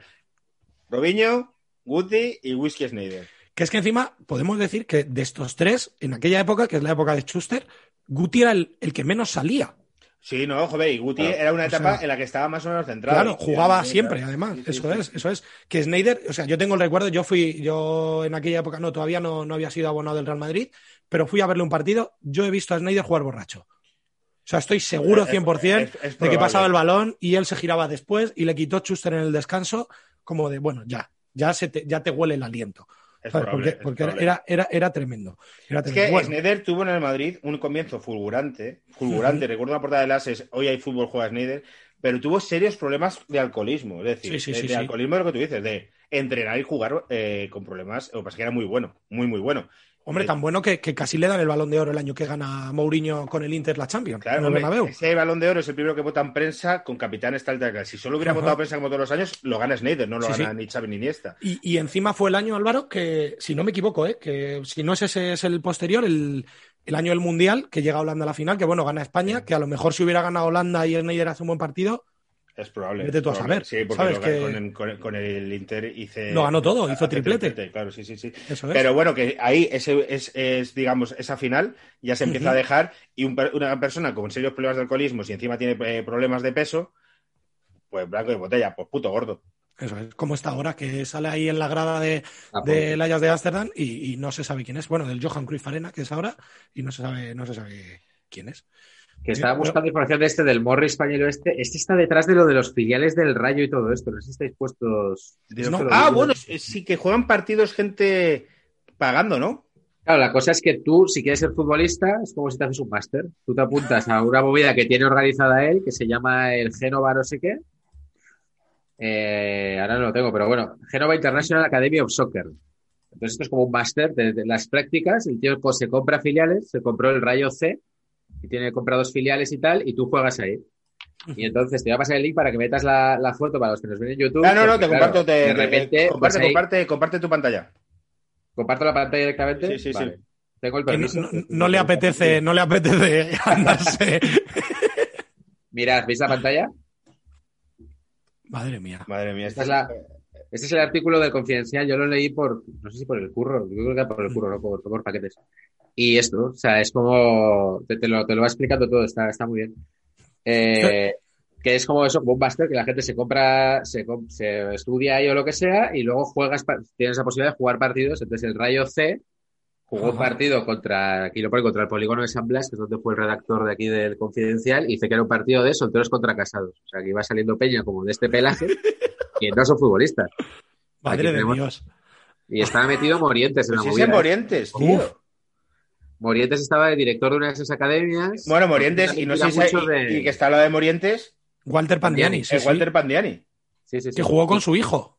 Robinho, Guti y Whisky Schneider. Que es que encima podemos decir que de estos tres, en aquella época, que es la época de Schuster, Guti era el, el que menos salía. Sí, no, joder, y Guti Claro. era una O etapa sea, en la que estaba más o menos centrado. Claro, jugaba Sí, siempre, claro. además. Sí, sí, eso es, eso es. Que Snyder, o sea, yo tengo el recuerdo, yo fui, yo en aquella época, no, todavía no, no había sido abonado del Real Madrid, pero fui a verle un partido, yo he visto a Snyder jugar borracho. O sea, estoy seguro Es- 100% es- es de que pasaba el balón y él se giraba después y le quitó Schuster en el descanso, como de, bueno, ya, ya, se te, ya te huele el aliento. Es ¿sabes? probable, porque era, era, era tremendo. Era Es que Bueno, Schneider tuvo en el Madrid un comienzo fulgurante, fulgurante. Recuerdo una portada de Lases, hoy hay fútbol, juega Schneider, pero tuvo serios problemas de alcoholismo. Es decir, Sí, sí, de, sí, de sí. alcoholismo es lo que tú dices, de entrenar y jugar eh, con problemas. Lo que pasa es que era muy bueno, muy, muy bueno. Hombre, tan bueno que, que casi le dan el balón de oro el año que gana Mourinho con el Inter la Champions. Claro, el hombre, ese balón de oro es el primero que vota en prensa con capitán tal. Si solo hubiera Ajá. votado prensa como todos los años, lo gana Snyder, no lo Sí, gana sí. ni Xavi ni Iniesta. Y, y encima fue el año, Álvaro, que, si no me equivoco, ¿eh? que si no es ese, es el posterior, el, el año del Mundial, que llega Holanda a la final, que bueno, gana España, que a lo mejor si hubiera ganado Holanda y Snyder hace un buen partido, Es probable. Vete tú a probable. saber, Sí, porque ¿sabes? lo- Que- con, el, con el- con el Inter hice. Lo ganó todo, hizo triplete. Claro, sí, sí, sí. eso es. Pero bueno, que ahí ese es, es, digamos, esa final ya se empieza a dejar y un una persona con serios problemas de alcoholismo, si encima tiene eh, problemas de peso, pues blanco de botella, pues puto gordo. Eso es, como está ahora, que sale ahí en la grada de, Ah, pues, del Ajax de Ámsterdam y, y no se sabe quién es. Bueno, del Johan Cruyff Arena, que es ahora, y no se sabe, no se sabe quién es. Que estaba Eh, buscando información de este, del Morris español este. Este está detrás de lo de los filiales del Rayo y todo esto. No sé si estáis puestos. No. Ah, bueno, sí sí, que juegan partidos gente pagando, ¿no? Claro, la cosa es que tú, si quieres ser futbolista, es como si te haces un máster. Tú te apuntas a una movida que tiene organizada él, que se llama el Génova no sé qué. Eh, ahora no lo tengo, pero bueno, Génova International Academy of Soccer. Entonces esto es como un máster de, de las prácticas. El tío se compra filiales, se compró el Rayo C y tiene comprados filiales y tal, y tú juegas ahí. Y entonces te voy a pasar el link para que metas la, la foto para los que nos ven en YouTube. Ah, no, no, porque, te claro, comparto, te, de te- repente, comparte, pues ahí- comparte, comparte tu pantalla. comparto la pantalla directamente. Sí, sí, sí. Vale. Tengo el no, permiso. no- no le apetece, no le apetece andarse. Mirad, ¿veis la pantalla? Madre mía. Madre mía, Esta es la- Este es el artículo del Confidencial, yo lo leí por, no sé si por el curro, yo creo que por el curro, no por, por paquetes. Y esto, o sea, es como, te, te lo, te lo va explicando todo, está, está muy bien. Eh, que es como eso, como un máster que la gente se compra, se, se estudia ahí o lo que sea, y luego juegas, tienes la posibilidad de jugar partidos. Entonces el Rayo C jugó un partido contra, aquí lo pone, contra el Polígono de San Blas, que es donde fue el redactor de aquí del Confidencial, y dice que era un partido de solteros contra casados. O sea, que iba saliendo peña como de este pelaje, que no son futbolistas. Madre Aquí de tenemos- Dios. Y estaba metido Morientes en Pues la si es en movida. ¿eh? Morientes, tío. Uf. Morientes estaba de director de una de esas academias. Bueno, Morientes, y no sé si de- y que está lo de Morientes, Walter Pandiani, sí, es sí, Walter Pandiani. Sí, sí, sí. que jugó con su hijo.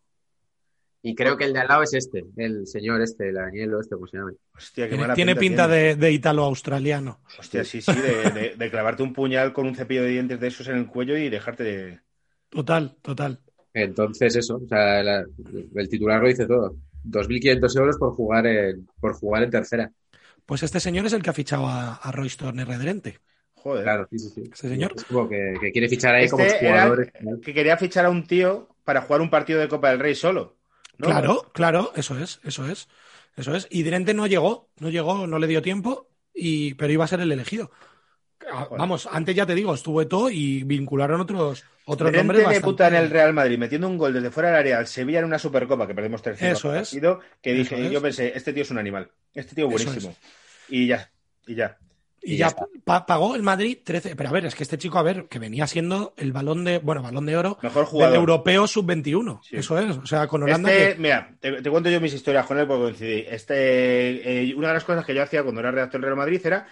Y creo que el de al lado es este, el señor este, el Añelo, este, ¿cómo se llama? Hostia, qué Tiene, mala tiene pinta de, de ítalo-australiano. Hostia, sí, sí, de, de- de clavarte un puñal con un cepillo de dientes de esos en el cuello y dejarte de... Total, total. Entonces, eso, o sea, la- el titular lo dice todo. 2.500 euros por jugar en, por jugar en tercera. Pues este señor es el que ha fichado a, a Roy Storner Redrente. Joder. Claro, sí, sí, sí. Ese señor. Es como que, que quiere fichar ahí como Este era jugadores. que quería fichar a un tío para jugar un partido de Copa del Rey solo. ¿no? Claro, claro, eso es, eso es. Eso es. Y Drente no llegó, no llegó, no le dio tiempo, y, pero iba a ser el elegido. Ah. Vamos, antes ya te digo, estuvo todo y vincularon otros, otros nombres bastante. debuta en el Real Madrid metiendo un gol desde fuera del área al Sevilla en una Supercopa que perdemos 3 Eso es. partido, que Eso dije, es. yo pensé, este tío es un animal, este tío buenísimo. Y ya, y ya. Y, Y ya pagó el Madrid 13. Pero a ver, es que este chico, a ver, que venía siendo el balón de, bueno, balón de oro Mejor del jugador. europeo sub-21. Sí. Eso es. O sea, con Holanda. Este, que- mira, te, te cuento yo mis historias con él porque coincidí. Este, eh, una de las cosas que yo hacía cuando era redactor del Real Madrid era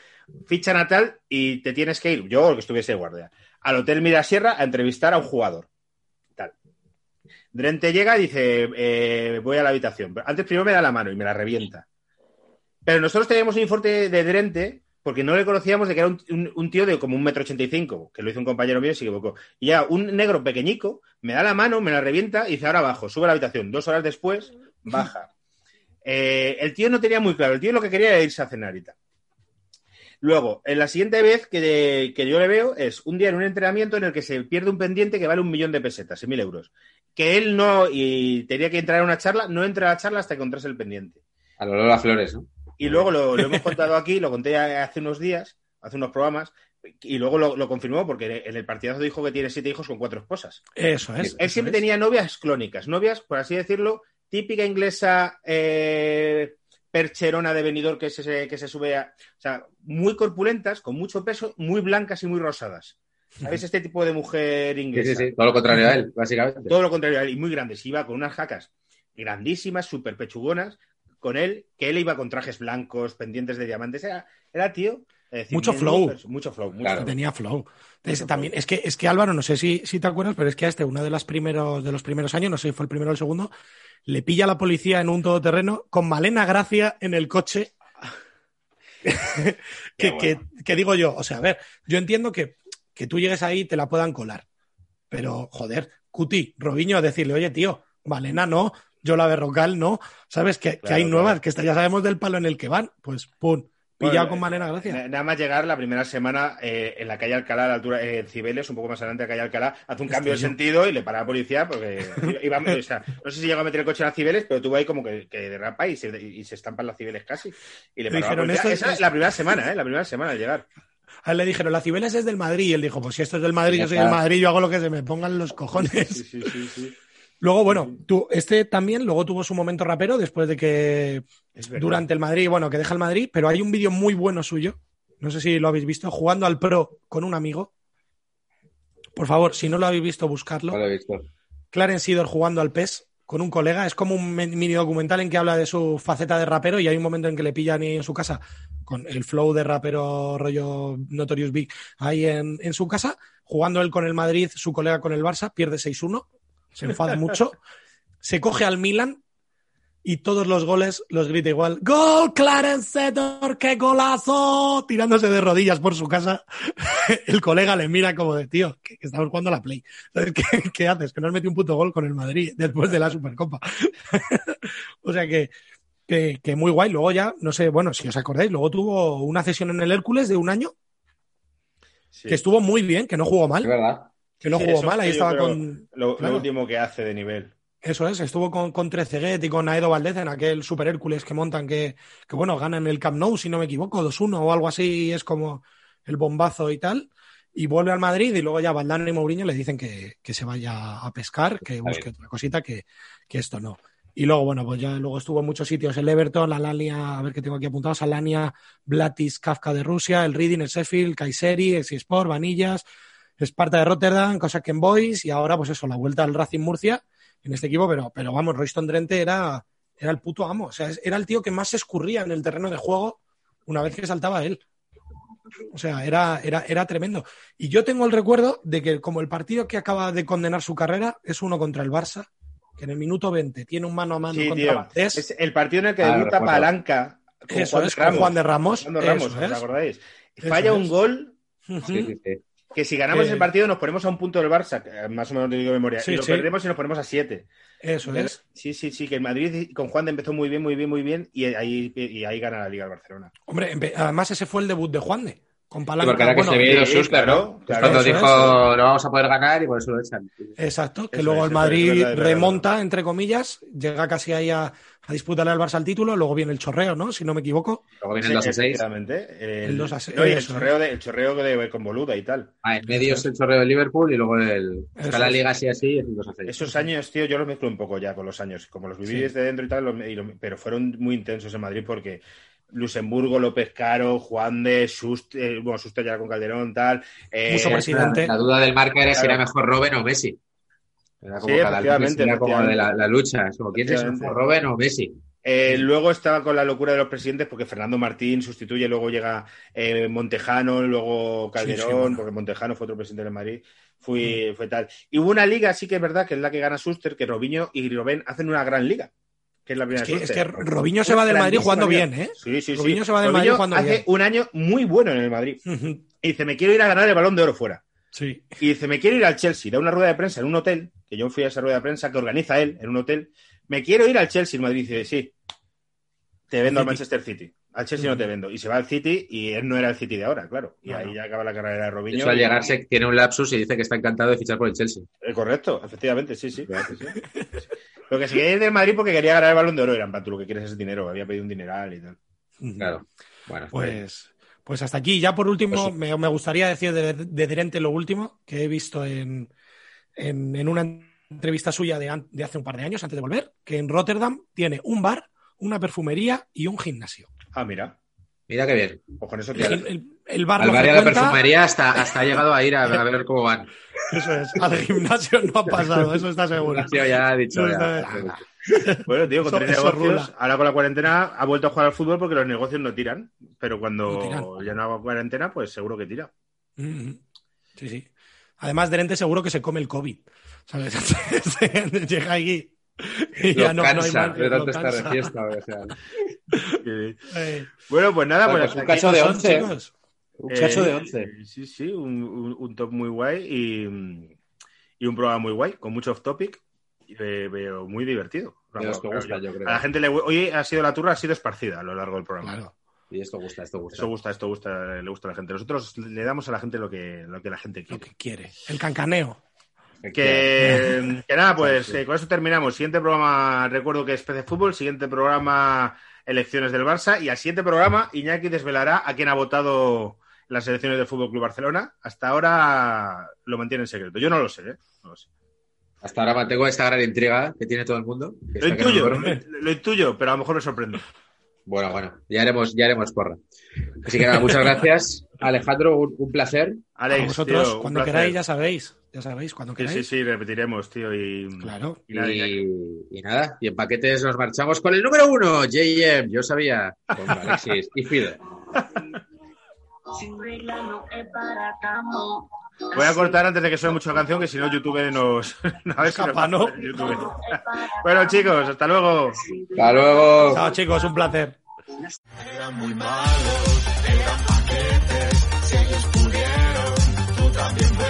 ficha natal y te tienes que ir, yo o que estuviese de guardia, al Hotel Mirasierra a entrevistar a un jugador. Tal. Drente llega y dice, eh, voy a la habitación. Pero antes primero me da la mano y me la revienta. Pero nosotros teníamos un informe de Drente porque no le conocíamos de que era un, un- un tío de como un metro ochenta y cinco, que lo hizo un compañero mío y se equivocó. Y ya un negro pequeñico me da la mano, me la revienta y dice, ahora bajo, sube a la habitación. Dos horas después, baja. Eh, el tío no tenía muy claro, el tío lo que quería era irse a cenar y tal. Luego, en la siguiente vez que, que yo le veo es un día en un entrenamiento en el que se pierde un pendiente que vale un millón de pesetas, mil euros. Que él no, y tenía que entrar a una charla, no entra a la charla hasta que encontrase el pendiente. A lo Lola Flores, ¿no? Y luego lo, lo hemos contado aquí, lo conté hace unos días, hace unos programas, y luego lo, lo confirmó porque en el partidazo dijo que tiene siete hijos con cuatro esposas. Eso es. Él eso siempre es. tenía novias clónicas, novias, por así decirlo, típica inglesa eh, percherona de venidor que se, que se sube a. O sea, muy corpulentas, con mucho peso, muy blancas y muy rosadas. ¿Sabes? Este tipo de mujer Sí, inglesa. sí, sí. Todo lo contrario a él, básicamente. Todo lo contrario, y muy grandes. Iba con unas jacas grandísimas, súper pechugonas, con él, que él iba con trajes blancos, pendientes de diamantes. Era, era tío. eh, Mucho flow. pero- Mucho flow. Mucho Claro. flow. Tenía flow. Es, Mucho también, flow. es que, es que Álvaro, no sé si, si te acuerdas, pero es que a este, uno de los primeros, de los primeros años, no sé si fue el primero o el segundo, le pilla a la policía en un todoterreno con Malena Gracia en el coche que, bueno. que- que digo yo, o sea, a ver, yo entiendo que, que tú llegues ahí y te la puedan colar. Pero, joder, Cuti, Robiño, decirle, oye, tío, Valena no, yo la Berrocal no, ¿sabes? Que, que hay claro. nuevas, que ya sabemos del palo en el que van, pues pum, pillado Bueno, con Na- gracias. Nada más llegar la primera semana eh, en la calle Alcalá, a la altura de Cibeles, un poco más adelante de calle Alcalá, hace un cambio de sentido y le para la policía porque iba, o sea, no sé si llegó a meter el coche en las Cibeles, pero tuvo ahí como que, que derrapa y se, y se estampan las Cibeles casi. Y le paró la. "Esto es- Esa es la primera semana, ¿eh? La primera semana al llegar. A él le dijeron, la Cibeles es del Madrid, y él dijo, pues si esto es del Madrid, yo soy del Madrid, yo hago lo que se me pongan los cojones. Sí, sí, sí, sí. Luego, bueno, tú, este también luego tuvo su momento rapero después de que durante el Madrid, bueno, que deja el Madrid, pero hay un vídeo muy bueno suyo, no sé si lo habéis visto, jugando al pro con un amigo. Por favor, si no lo habéis visto, buscarlo. No lo he visto. Clarence Seedor jugando al PES con un colega. Es como un mini documental en que habla de su faceta de rapero y hay un momento en que le pillan ahí en su casa con el flow de rapero rollo Notorious Big ahí en, en su casa, jugando él con el Madrid, su colega con el Barça, pierde 6-1, se enfada mucho, se coge al Milan y todos los goles los grita igual. ¡Gol, Clarence Seedor! ¡Qué golazo! Tirándose de rodillas por su casa. El colega le mira como de, tío, que, que estamos jugando a la Play. ¿Sabes ¿Qué, qué haces? Que no has metido un puto gol con el Madrid después de la Supercopa. o sea que, que, que muy guay. Luego ya, no sé, bueno, si os acordáis, luego tuvo una cesión en el Hércules de un año Sí. que estuvo muy bien, que no jugó Es mal. verdad. Que no Sí, jugó mal, ahí estaba con... Lo, último que hace de nivel. Eso es, estuvo con, con Treceguet y con Aedo Valdez en aquel Super Hércules que montan que, que bueno, ganan el Camp Nou, si no me equivoco, 2-1 o algo así, es como el bombazo y tal. Y vuelve al Madrid y luego ya Valdano y Mourinho le dicen que, que se vaya a pescar, que busque otra cosita, que, que esto no. Y luego, bueno, pues ya luego estuvo en muchos sitios, el Everton, la Alania, a ver qué tengo aquí apuntados, Alania, Blatis, Kafka de Rusia, el Reading, el Sheffield, Kayseri, Sport, Vanillas, Esparta de Rotterdam, Kosaken Boys y ahora pues eso, la vuelta al Racing Murcia en este equipo, pero, pero vamos, Royston Drenthe era, era el puto amo, o sea, era el tío que más se escurría en el terreno de juego una vez que saltaba él. O sea, era, era, era tremendo. Y yo tengo el recuerdo de que como el partido que acaba de condenar su carrera es uno contra el Barça, que en el minuto 20 tiene un mano a mano Sí, contra. Es el partido en el que Ah, debuta recuerdo. Palanca. con Eso Juan es, con Juan de Ramos. Juan de Ramos, Eso ¿os es. acordáis? Eso Falla es. un gol sí, sí. Que si ganamos Que- el partido nos ponemos a un punto del Barça, que más o menos te digo de memoria, Sí, y lo sí. perdemos y nos ponemos a siete. Eso es. Sí, sí, sí, que el Madrid con Juan de empezó muy bien, muy bien, muy bien, y ahí, y ahí gana la Liga el Barcelona. Hombre, además ese fue el debut de Juan de. Con Sí, Palanca. porque ahora que bueno, se sí, Schuster, ¿no? Claro, cuando dijo, es. no vamos a poder ganar y por eso lo echan. Exacto, que Eso luego es, el Madrid remonta, entre comillas, llega casi ahí a, a disputarle al Barça el título, luego viene el chorreo, ¿no? Si no me equivoco. Luego viene el 2 a 6. Efectivamente. El, El 2 a seis, no, y el eso chorreo, de, el chorreo de, con Boluda y tal. Ah, en medio es el chorreo de Liverpool y luego el. Eso Está la liga así así y es el 2 a 6. Esos años, tío, yo los mezclo un poco ya con los años. Como los viví Sí. desde dentro y tal, los- y los- pero fueron muy intensos en Madrid porque Luxemburgo, López Caro, Juan de Schuster, eh, bueno, Schuster ya con Calderón, tal. eh, Mucho La, presidente. la duda del marca era si era mejor Robben o Messi. Era como Sí, efectivamente, era como de la, lucha. Es como, ¿quién es Robben o Messi? Eh, luego estaba con la locura de los presidentes porque Fernando Martín sustituye, luego llega eh, Montejano, luego Calderón, Sí, sí, bueno. porque Montejano fue otro presidente de Madrid. Fui, Fue tal. Y hubo una liga, sí que es verdad, que es la que gana Schuster, que Robinho y Robben hacen una gran liga. Que es la primera Es que, es que. Robinho se va del Madrid jugando bien, ¿eh? Sí, sí, sí. Robinho se va del Robinho Madrid jugando hace bien. un año muy bueno en el Madrid. Y dice, me quiero ir a ganar el balón de oro fuera. Sí. Y dice, me quiero ir al Chelsea, da una rueda de prensa en un hotel, que yo fui a esa rueda de prensa que organiza él en un hotel. Me quiero ir al Chelsea, el Madrid dice, sí, te vendo al. Manchester City. Al Chelsea no te vendo. Y se va al City y él no era el City de ahora, claro. Y ahí ya acaba la carrera de Robinho. hecho, al y- llegarse tiene un lapsus y dice que está encantado de fichar por el Chelsea. Eh, correcto, efectivamente, sí, sí. sí, sí. Lo que se quería ir del Madrid porque quería ganar el balón de oro. Era en plan, tú lo que quieres es dinero. Había pedido un dineral y tal. Claro. Bueno, Pues, pues hasta aquí. Ya por último, Pues me, me gustaría decir de, de lo último que he visto en, en, en una entrevista suya de, hace un par de años, antes de volver, que en Rotterdam tiene un bar, una perfumería y un gimnasio. Ah, mira. mira qué bien. Pues con eso El, te el- el bar Al lo bar y a la perfumería hasta, hasta ha llegado a ir a, a ver cómo van. Eso es, al gimnasio no ha pasado, eso está seguro. El tío ya ha dicho. Eso ya. Bueno, tío, con Eso- tres eso negocios, rula. ahora con la cuarentena ha vuelto a jugar al fútbol porque los negocios no tiran. Pero cuando No tiran. ya no hago cuarentena, pues seguro que tira. Mm, Sí, sí. Además, Drente seguro que se come el COVID. ¿Sabes? Llega ahí Y Lo ya no, no hay cansa más, de lo tanto estar de cansa. fiesta. o sea. Eh, Bueno, pues nada, Bueno, pues pues un cacho de son, 11. chicos. Un cacho de Eh, 11. Sí, sí, un, un- un top muy guay y, y un programa muy guay, con mucho off topic, eh, pero muy divertido. De los que Claro, gustan, yo creo. A la gente le hoy ha sido la turra, ha sido esparcida a lo largo del programa. Claro. Y esto gusta, esto gusta. Esto gusta, esto gusta, le gusta a la gente. Nosotros le damos a la gente lo que, lo que la gente Lo quiere. que quiere. El cancaneo. Que, que nada, pues eh, con eso terminamos. Siguiente programa, recuerdo que es PC Fútbol. Siguiente programa, elecciones del Barça. Y al siguiente programa, Iñaki desvelará a quién ha votado las elecciones del Fútbol Club Barcelona. Hasta ahora lo mantiene en secreto. Yo no lo sé, ¿eh? No lo sé. Hasta ahora mantengo esta gran intriga que tiene todo el mundo. Lo no intuyo, lo, lo intuyo, pero a lo mejor me sorprendo. Bueno, bueno, ya haremos, ya haremos porra. Así que nada, muchas gracias, Alejandro, un, un placer. A Alex, vosotros, tío, cuando queráis, ya sabéis. Ya sabéis, cuando Sí, sí, queráis. sí, repetiremos, tío. Y, Claro. y nada. Y, y nada, y en paquetes nos marchamos con el número uno, JM, yo sabía, con Alexis y Fide. Sin regla no es para. Voy a cortar antes de que suene mucho la canción, que si no, YouTube nos. ¿no? hacer YouTube. bueno, chicos, hasta luego. Hasta luego. Chao, chicos, un placer. Eran muy malos, eran paquetes. Si ellos pudieron, tú también